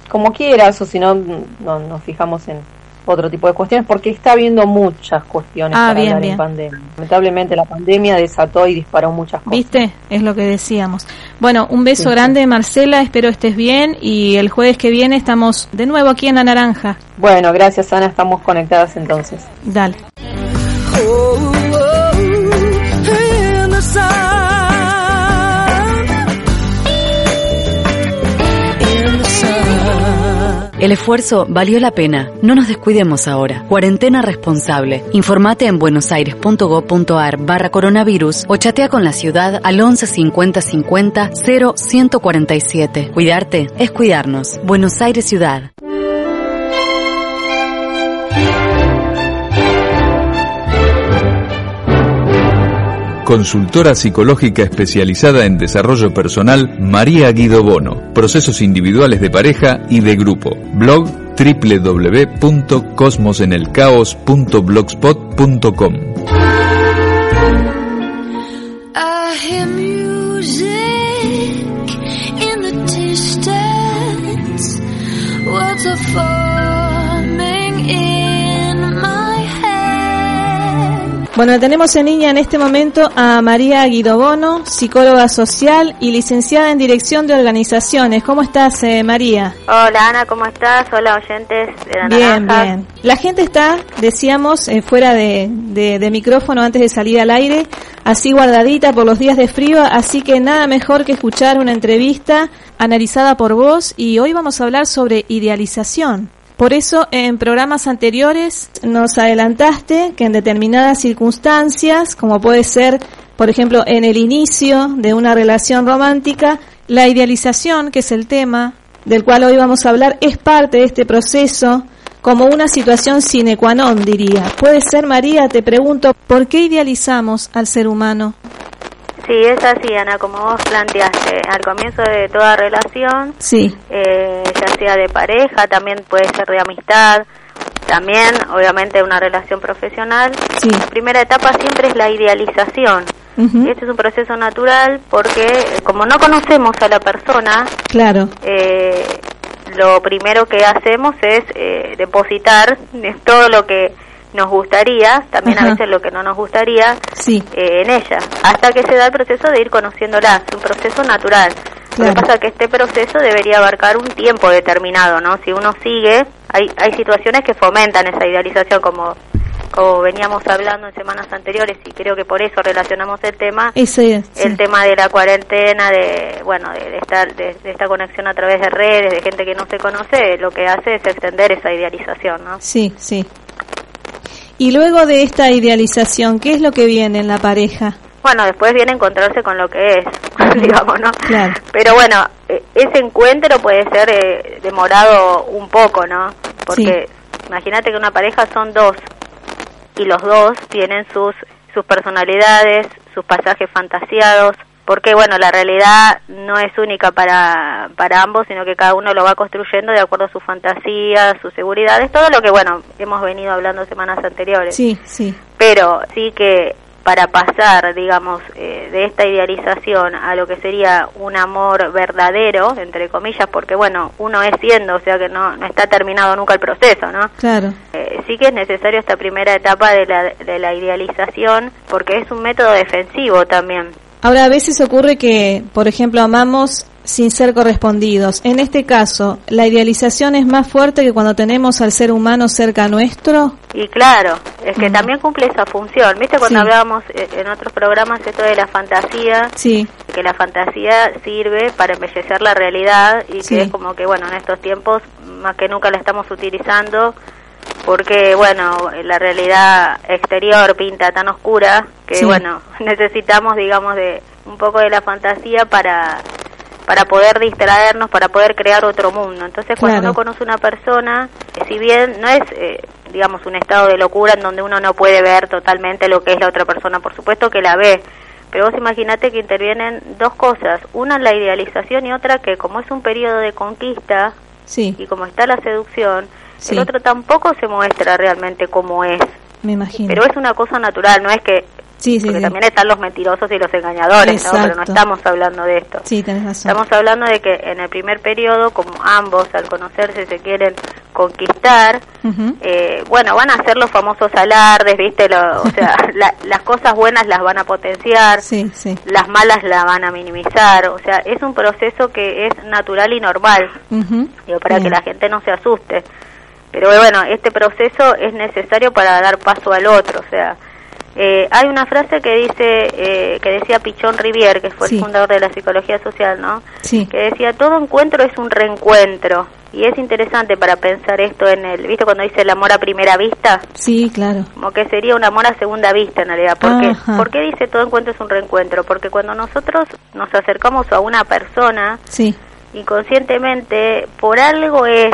Como quieras, o si no, no nos fijamos en, otro tipo de cuestiones, porque está habiendo muchas cuestiones ah, para bien, hablar en pandemia. Lamentablemente la pandemia desató y disparó muchas cosas. ¿Viste? Es lo que decíamos. Bueno, un beso grande, Marcela, espero estés bien y el jueves que viene estamos de nuevo aquí en La Naranja. Bueno, gracias Ana, estamos conectadas entonces. Dale. El esfuerzo valió la pena. No nos descuidemos ahora. Cuarentena responsable. Informate en buenosaires.gov.ar barra coronavirus o chatea con la ciudad al 11 50 50 0 147. Cuidarte es cuidarnos. Buenos Aires Ciudad. Consultora psicológica especializada en desarrollo personal María Guido Bono, procesos individuales de pareja y de grupo. Blog www.cosmosenelcaos.blogspot.com. Bueno, tenemos en línea en este momento a María Guidobono, psicóloga social y licenciada en Dirección de Organizaciones. ¿Cómo estás, eh, María? Hola, Ana, ¿cómo estás? Hola, oyentes de la Bien, bien. La gente está, decíamos, eh, fuera de, de, micrófono antes de salir al aire, así guardadita por los días de frío, así que nada mejor que escuchar una entrevista analizada por vos y hoy vamos a hablar sobre idealización. Por eso en programas anteriores nos adelantaste que en determinadas circunstancias, como puede ser, por ejemplo, en el inicio de una relación romántica, la idealización, que es el tema del cual hoy vamos a hablar, es parte de este proceso como una situación sine qua non, diría. Puede ser, María, te pregunto, ¿por qué idealizamos al ser humano? Sí, es así, Ana, como vos planteaste, al comienzo de toda relación, sí. Eh, ya sea de pareja, también puede ser de amistad, también, obviamente, una relación profesional. Sí. La primera etapa siempre es la idealización. Este es un proceso natural porque, como no conocemos a la persona, claro. Eh, lo primero que hacemos es eh, depositar todo lo que nos gustaría, también a veces lo que no nos gustaría, sí. Eh, en ella, hasta que se da el proceso de ir conociéndola, es un proceso natural. Lo que pasa es que este proceso debería abarcar un tiempo determinado, ¿no? Si uno sigue, hay, hay situaciones que fomentan esa idealización, como, como veníamos hablando en semanas anteriores, y creo que por eso relacionamos el tema, el tema de la cuarentena, de, bueno, de, estar, de, de, esta conexión a través de redes, de gente que no se conoce, lo que hace es extender esa idealización, ¿no? Sí, sí. Y luego de esta idealización, ¿qué es lo que viene en la pareja? Bueno, después viene encontrarse con lo que es, digamos, ¿no? Claro. Pero bueno, e, ese encuentro puede ser eh, demorado un poco, ¿no? Porque imagínate que una pareja son dos y los dos tienen sus sus personalidades, sus pasajes fantasiados, porque bueno, la realidad no es única para, para ambos, sino que cada uno lo va construyendo de acuerdo a su fantasía, sus seguridades, todo lo que bueno, hemos venido hablando semanas anteriores. Sí, sí. Pero sí que para pasar, digamos, eh, de esta idealización a lo que sería un amor verdadero, entre comillas, porque bueno, uno es siendo, o sea que no, no está terminado nunca el proceso, ¿no? Claro. Eh, sí que es necesario esta primera etapa de la, de la idealización, porque es un método defensivo también Ahora, a veces ocurre que, por ejemplo, amamos sin ser correspondidos. En este caso, ¿la idealización es más fuerte que cuando tenemos al ser humano cerca nuestro? Y claro, es que también cumple esa función. ¿Viste cuando hablábamos eh, en otros programas esto de la fantasía? Sí. Que la fantasía sirve para embellecer la realidad y que es como que, bueno, en estos tiempos más que nunca la estamos utilizando porque bueno, la realidad exterior pinta tan oscura que Sí. bueno, necesitamos digamos de un poco de la fantasía para para poder distraernos, para poder crear otro mundo. Entonces, cuando Claro. uno conoce una persona, eh, si bien no es, eh, digamos, un estado de locura en donde uno no puede ver totalmente lo que es la otra persona, por supuesto que la ve, pero vos imaginate que intervienen dos cosas, una la idealización y otra que como es un periodo de conquista Sí, y como está la seducción, Sí. el otro tampoco se muestra realmente como es, me imagino. pero es una cosa natural, no es que sí, sí, porque también están los mentirosos y los engañadores, ¿no? pero no estamos hablando de esto. Sí, tenés razón. Estamos hablando de que en el primer periodo, como ambos al conocerse se quieren conquistar, eh, bueno, van a hacer los famosos alardes, ¿viste? Lo- o sea, la- las cosas buenas las van a potenciar, Sí, sí. las malas las van a minimizar, o sea, es un proceso que es natural y normal, digo, para Bien. que la gente no se asuste. Pero bueno, este proceso es necesario para dar paso al otro, o sea, eh, hay una frase que dice, eh, que decía Pichón Rivier, que fue Sí. el fundador de la psicología social, ¿no? Sí. que decía todo encuentro es un reencuentro y es interesante para pensar esto en el viste cuando dice el amor a primera vista Sí, claro. como que sería un amor a segunda vista en realidad. ¿por qué dice todo encuentro es un reencuentro? porque cuando nosotros nos acercamos a una persona Sí, inconscientemente por algo es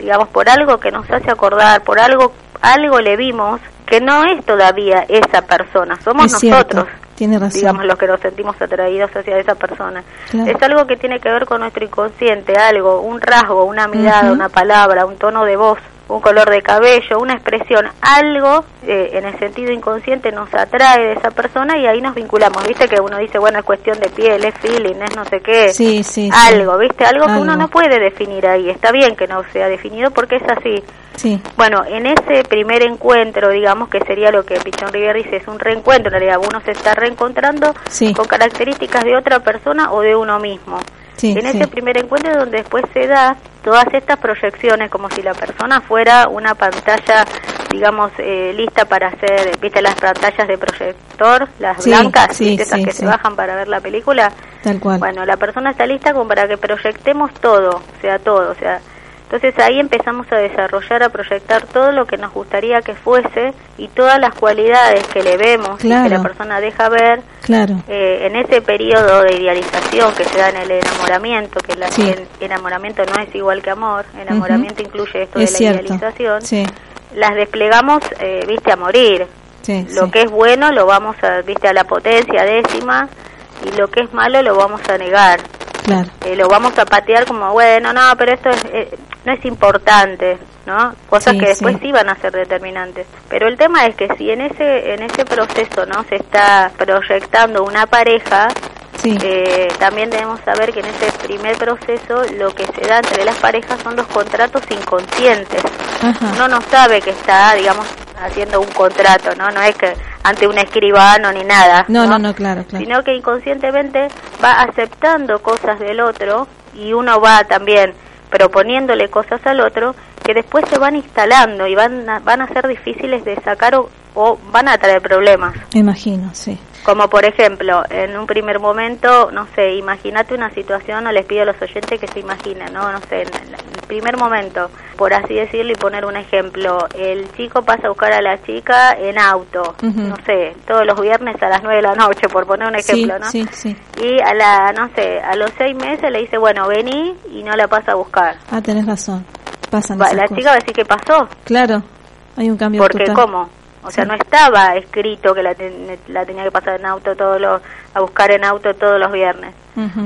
digamos por algo que nos hace acordar por algo algo le vimos que no es todavía esa persona somos es cierto. nosotros Tiene razón. digamos los que nos sentimos atraídos hacia esa persona Claro. es algo que tiene que ver con nuestro inconsciente, algo, un rasgo, una mirada, una palabra, un tono de voz, un color de cabello, una expresión, algo eh, en el sentido inconsciente nos atrae de esa persona y ahí nos vinculamos. Viste que uno dice, bueno, es cuestión de piel, es feeling, es no sé qué, Sí, sí, sí. algo, viste, algo, que uno no puede definir ahí. Está bien que no sea definido porque es así. Sí, Bueno, en ese primer encuentro, digamos que sería lo que Pichón Rivier dice, es un reencuentro, en realidad uno se está reencontrando Sí. con características de otra persona o de uno mismo. Sí, en sí. ese primer encuentro es donde después se da todas estas proyecciones como si la persona fuera una pantalla, digamos, eh, lista para hacer, viste las pantallas de proyector, las Sí, blancas, esas que se bajan para ver la película. Tal cual. Bueno, la persona está lista como para que proyectemos todo, o sea, todo, o sea, entonces ahí empezamos a desarrollar, a proyectar todo lo que nos gustaría que fuese y todas las cualidades que le vemos y que la persona deja ver Claro. eh, en ese periodo de idealización que se da en el enamoramiento, que la- Sí. el enamoramiento no es igual que amor, enamoramiento incluye esto Es de la cierto. idealización, Sí, las desplegamos, eh, viste, a morir. sí, Lo que es bueno lo vamos a, viste, a la potencia décima y lo que es malo lo vamos a negar. Claro. Eh, lo vamos a patear como, bueno, no, pero esto es, eh, no es importante, ¿no? Cosas Sí, que después sí. sí. van a ser determinantes. Pero el tema es que si en ese en ese proceso, ¿no? Se está proyectando una pareja, Sí. eh, también debemos saber que en ese primer proceso lo que se da entre las parejas son los contratos inconscientes. Ajá. Uno no sabe que está, digamos, haciendo un contrato, ¿no? No es que ante un escribano ni nada. No, no, no, claro, claro. Sino que inconscientemente va aceptando cosas del otro y uno va también proponiéndole cosas al otro que después se van instalando y van a, van a ser difíciles de sacar o, o van a traer problemas. Me imagino, sí. Como por ejemplo, en un primer momento, no sé, imagínate una situación, o les pido a los oyentes que se imaginen, ¿no? No sé, en el primer momento, por así decirlo y poner un ejemplo, el chico pasa a buscar a la chica en auto, no sé, todos los viernes a las 9 de la noche, por poner un ejemplo, sí, ¿no? sí, sí. Y a la, no sé, a los seis meses le dice, bueno, vení y no la pasa a buscar. Ah, tenés razón. Pasan Va, esas la cosas. chica va a decir, ¿qué pasó? Claro, hay un cambio Porque total. ¿cómo? O sea, no estaba escrito que la, ten- la tenía que pasar en auto todos los, a buscar en auto todos los viernes.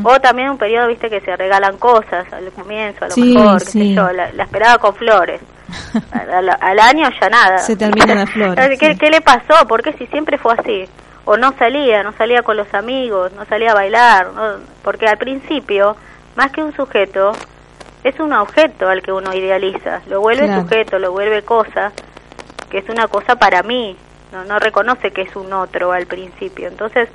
O también un periodo, viste, que se regalan cosas al comienzo, a lo Sí, mejor, qué sí. sé yo, la, la esperaba con flores. al, año ya nada. Se terminan las flores, ¿Qué, sí. qué le pasó? ¿Por qué si siempre fue así? O no salía, no salía con los amigos, no salía a bailar, ¿no? porque al principio, más que un sujeto, es un objeto al que uno idealiza, lo vuelve Claro. sujeto, lo vuelve cosa, que es una cosa para mí, no, no reconoce que es un otro al principio. Entonces,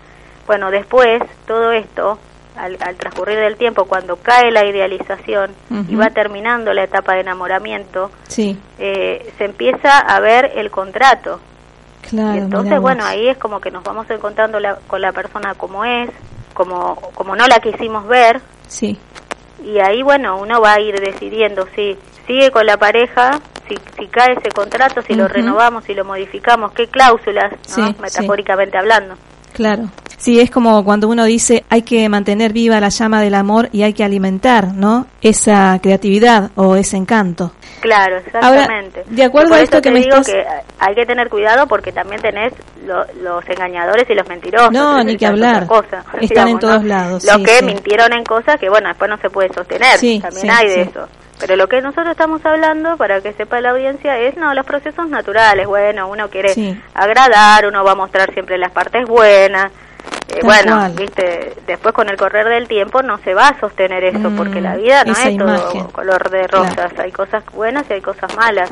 bueno, después todo esto, al, al transcurrir del tiempo, cuando cae la idealización y va terminando la etapa de enamoramiento, Sí, eh, se empieza a ver el contrato. claro. y entonces, bueno, ahí es como que nos vamos encontrando la- con la persona como es, como, como no la quisimos ver, Sí, y ahí, bueno, uno va a ir decidiendo si sigue con la pareja, si, si cae ese contrato, si lo renovamos, si lo modificamos, qué cláusulas, ¿no? Sí, metafóricamente hablando. Claro. Sí, es como cuando uno dice hay que mantener viva la llama del amor y hay que alimentar, ¿no? Esa creatividad o ese encanto. Claro, exactamente. de acuerdo a esto que te me digo estás- que hay que tener cuidado porque también tenés lo- los engañadores y los mentirosos. No, ni que hablar. cosa, Están digamos, en todos ¿no? lados, Los sí, que sí. mintieron en cosas que, bueno, después no se puede sostener. Sí, también hay de eso. Pero lo que nosotros estamos hablando, para que sepa la audiencia, es, no, los procesos naturales. Bueno, uno quiere Sí. agradar, uno va a mostrar siempre las partes buenas. Eh, bueno, cual. viste, después con el correr del tiempo no se va a sostener eso, Mm, porque la vida no es todo color de rosas, hay cosas buenas y hay cosas malas.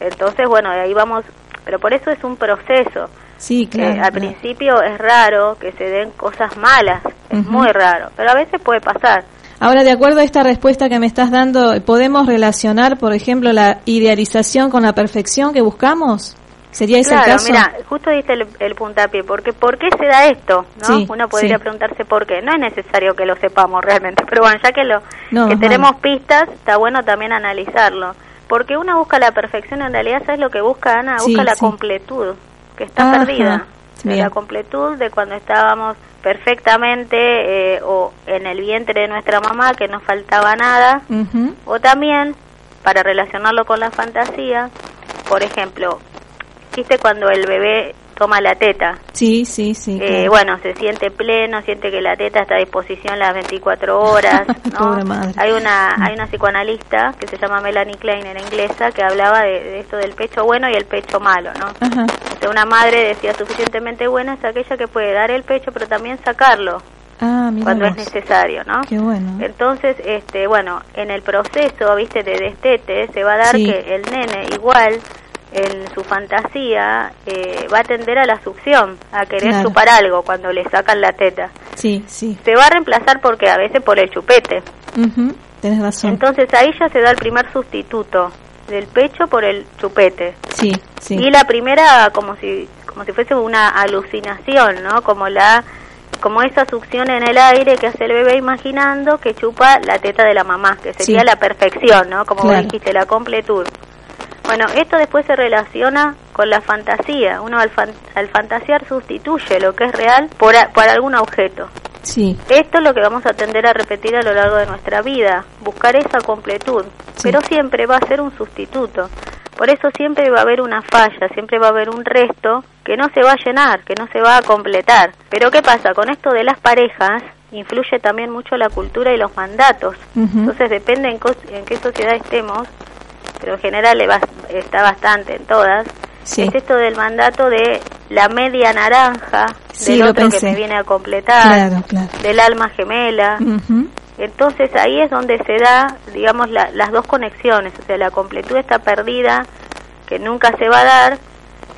Entonces, bueno, de ahí vamos, pero por eso es un proceso. Sí, Eh, claro. al claro. principio es raro que se den cosas malas, es muy raro, pero a veces puede pasar. Ahora, de acuerdo a esta respuesta que me estás dando, ¿podemos relacionar, por ejemplo, la idealización con la perfección que buscamos? ¿Sería ese claro, el caso? mira, justo diste el, el puntapié, porque ¿por qué se da esto? ¿no? Sí, Uno podría sí. preguntarse por qué. No es necesario que lo sepamos realmente, pero bueno, ya que lo No, que tenemos pistas, está bueno también analizarlo. Porque uno busca la perfección, en realidad, ¿sabes lo que busca Ana? Sí, Busca la completud, que está Ajá, perdida. La completud de cuando estábamos perfectamente eh, o en el vientre de nuestra mamá, que no faltaba nada, o también, para relacionarlo con la fantasía, por ejemplo, ¿viste cuando el bebé toma la teta? Sí, sí, sí. Eh, claro. bueno, se siente pleno, siente que la teta está a disposición las 24 horas, ¿no? Pobre madre. Hay una hay una psicoanalista que se llama Melanie Klein, era inglesa, que hablaba de, de esto del pecho bueno y el pecho malo, ¿no? Ajá. O sea, una madre decía suficientemente buena es aquella que puede dar el pecho, pero también sacarlo Ah, cuando es necesario, ¿no? Qué bueno. Entonces, este, bueno, en el proceso, viste, de destete, se va a dar Sí. que el nene igual en su fantasía eh, va a tender a la succión, a querer Claro. chupar algo cuando le sacan la teta. Sí, sí. Se va a reemplazar porque a veces por el chupete. Ujú, Tenés razón. Entonces ahí ya se da el primer sustituto del pecho por el chupete. sí, sí. Y la primera como si como si fuese una alucinación, ¿no? Como la como esa succión en el aire que hace el bebé imaginando que chupa la teta de la mamá, que sería Sí. la perfección, ¿no? Como Claro. dijiste, la completud. Bueno, esto después se relaciona con la fantasía. Uno al, fan- al fantasear sustituye lo que es real por, a- por algún objeto. Sí, Esto es lo que vamos a tender a repetir a lo largo de nuestra vida, buscar esa completud, pero siempre va a ser un sustituto. Por eso siempre va a haber una falla, siempre va a haber un resto que no se va a llenar, que no se va a completar. Pero ¿qué pasa? Con esto de las parejas influye también mucho la cultura y los mandatos. Entonces depende en, en qué sociedad estemos, pero en general le va- está bastante en todas. Sí. Es esto del mandato de la media naranja, Sí, del otro que me viene a completar claro, claro. del alma gemela. Entonces ahí es donde se da, digamos, la- las dos conexiones, o sea, la completud está perdida, que nunca se va a dar,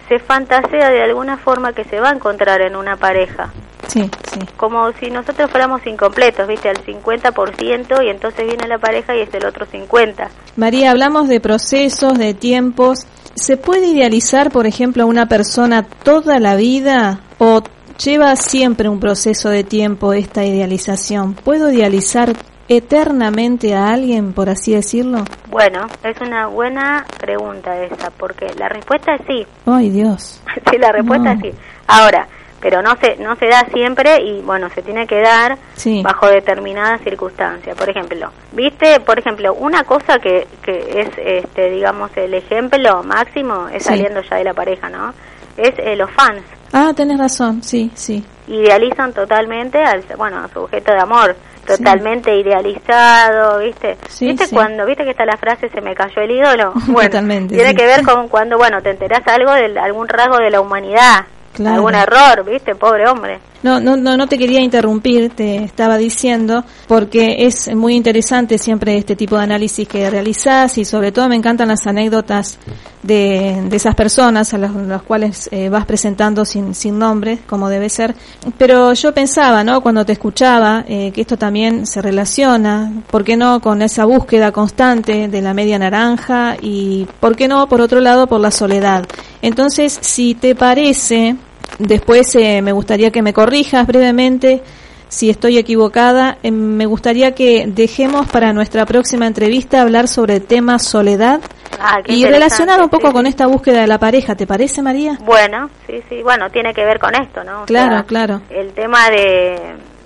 se fantasea de alguna forma que se va a encontrar en una pareja, Sí, sí. como si nosotros fuéramos incompletos, ¿viste? Al 50% y entonces viene la pareja y es el otro 50%. María, hablamos de procesos, de tiempos. ¿Se puede idealizar, por ejemplo, a una persona toda la vida o lleva siempre un proceso de tiempo esta idealización? ¿Puedo idealizar eternamente a alguien, por así decirlo? Bueno, es una buena pregunta esa, porque la respuesta es sí. Ay, Dios. sí, la respuesta No. es sí. Ahora, pero no se no se da siempre y bueno, se tiene que dar Sí. bajo determinadas circunstancias. Por ejemplo, ¿viste? Por ejemplo, una cosa que, que es, este, digamos, el ejemplo máximo es Sí. saliendo ya de la pareja, ¿no? Es eh, los fans. Ah, tenés razón, sí, sí. Idealizan totalmente al, bueno, a su objeto de amor, totalmente idealizado, ¿viste? Sí, ¿Viste sí. cuando, viste que está la frase se me cayó el ídolo? Bueno, Totalmente, tiene que ver con cuando, bueno, te enterás algo de algún rasgo de la humanidad, Algún error, ¿viste? Pobre hombre. No, no, no, no te quería interrumpir, te estaba diciendo, porque es muy interesante siempre este tipo de análisis que realizás y sobre todo me encantan las anécdotas de, de esas personas a las, las cuales eh, vas presentando sin, sin nombre, como debe ser. Pero yo pensaba, ¿no? Cuando te escuchaba, eh, que esto también se relaciona, ¿por qué no? Con esa búsqueda constante de la media naranja y, ¿por qué no? Por otro lado, por la soledad. Entonces, si te parece, Después eh, me gustaría que me corrijas brevemente si estoy equivocada. Eh, me gustaría que dejemos para nuestra próxima entrevista hablar sobre el tema soledad Ah, Y relacionado un poco sí, con esta búsqueda de la pareja, ¿te parece, María? Bueno, sí, sí, bueno, tiene que ver con esto, ¿no? O Claro, sea, claro. El tema de,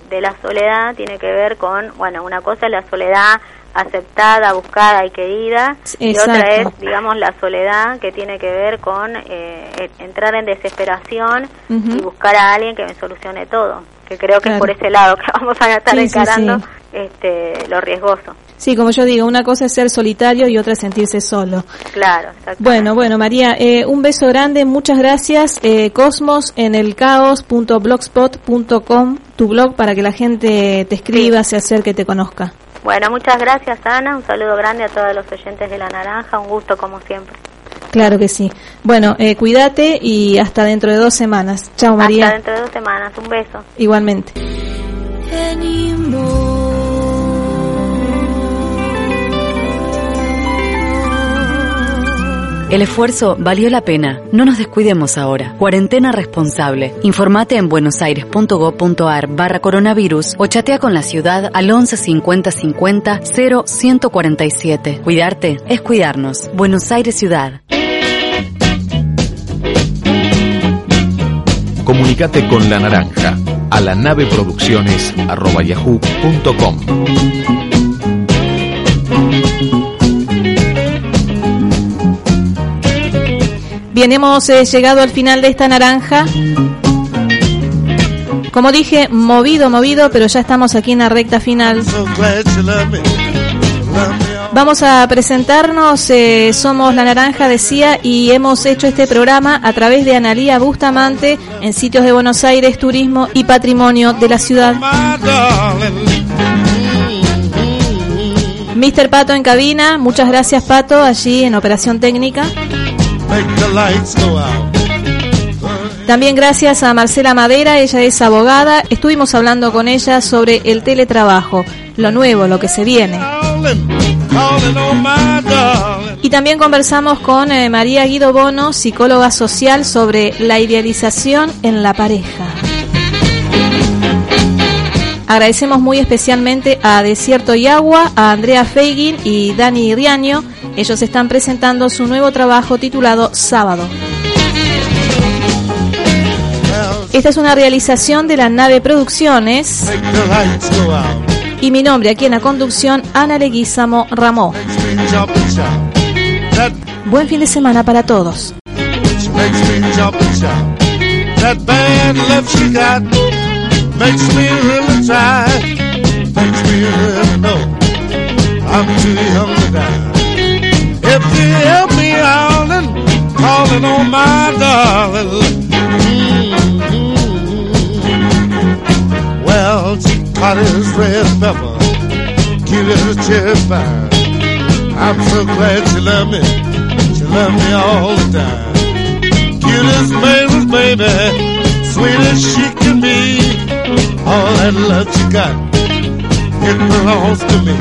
de la soledad tiene que ver con, bueno, una cosa es la soledad aceptada, buscada y querida, y otra es, digamos, la soledad que tiene que ver con eh, entrar en desesperación y buscar a alguien que me solucione todo, que creo que Claro. es por ese lado que vamos a estar Sí, encarando sí. Este, lo riesgoso. Sí, como yo digo, una cosa es ser solitario y otra es sentirse solo. Claro, exacto. Bueno, bueno, María, eh, un beso grande, muchas gracias. Eh, Cosmos en el caos.blogspot.com, tu blog para que la gente te escriba, se acerque, te conozca. Bueno, muchas gracias Ana, un saludo grande a todos los oyentes de La Naranja, un gusto como siempre. Claro que sí. Bueno, eh, cuídate y hasta dentro de dos semanas. Chao, María. Hasta dentro de dos semanas, un beso. Igualmente. El esfuerzo valió la pena. No nos descuidemos ahora. Cuarentena responsable. Informate en buenosaires.gov.ar barra coronavirus o chatea con la ciudad al 11 50 50 0 147. Cuidarte es cuidarnos. Buenos Aires Ciudad. Comunicate con La Naranja a la nave Bien, hemos eh, llegado al final de esta naranja. Como dije, movido, movido, pero ya estamos aquí en la recta final. Vamos a presentarnos, eh, somos La Naranja, decía, y hemos hecho este programa a través de Analía Bustamante en sitios de Buenos Aires, turismo y patrimonio de la ciudad. Mr. Pato en cabina, muchas gracias Pato, allí en Operación Técnica. También gracias a Marcela Madera, ella es abogada, estuvimos hablando con ella sobre el teletrabajo, lo nuevo, lo que se viene. Y también conversamos con eh, María Guido Bono, psicóloga social, sobre la idealización en la pareja. Agradecemos muy especialmente a Desierto y Agua, a Andrea Feigin y Dani Riaño. Ellos están presentando su nuevo trabajo titulado Sábado. Esta es una realización de la nave Producciones y mi nombre aquí en la conducción, Ana Leguizamo Ramó. Buen fin de semana para todos. I'm too young to die. If you help me and calling on my darling, mm-hmm. well, hot as red pepper, cute as a cherry pie. I'm so glad she loved me, she loved me all the time. Cute as baby, sweet as she can be. All that love she got, it belongs to me.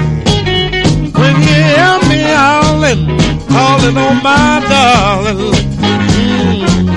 When you hear me howling, calling on my darling. mm-hmm.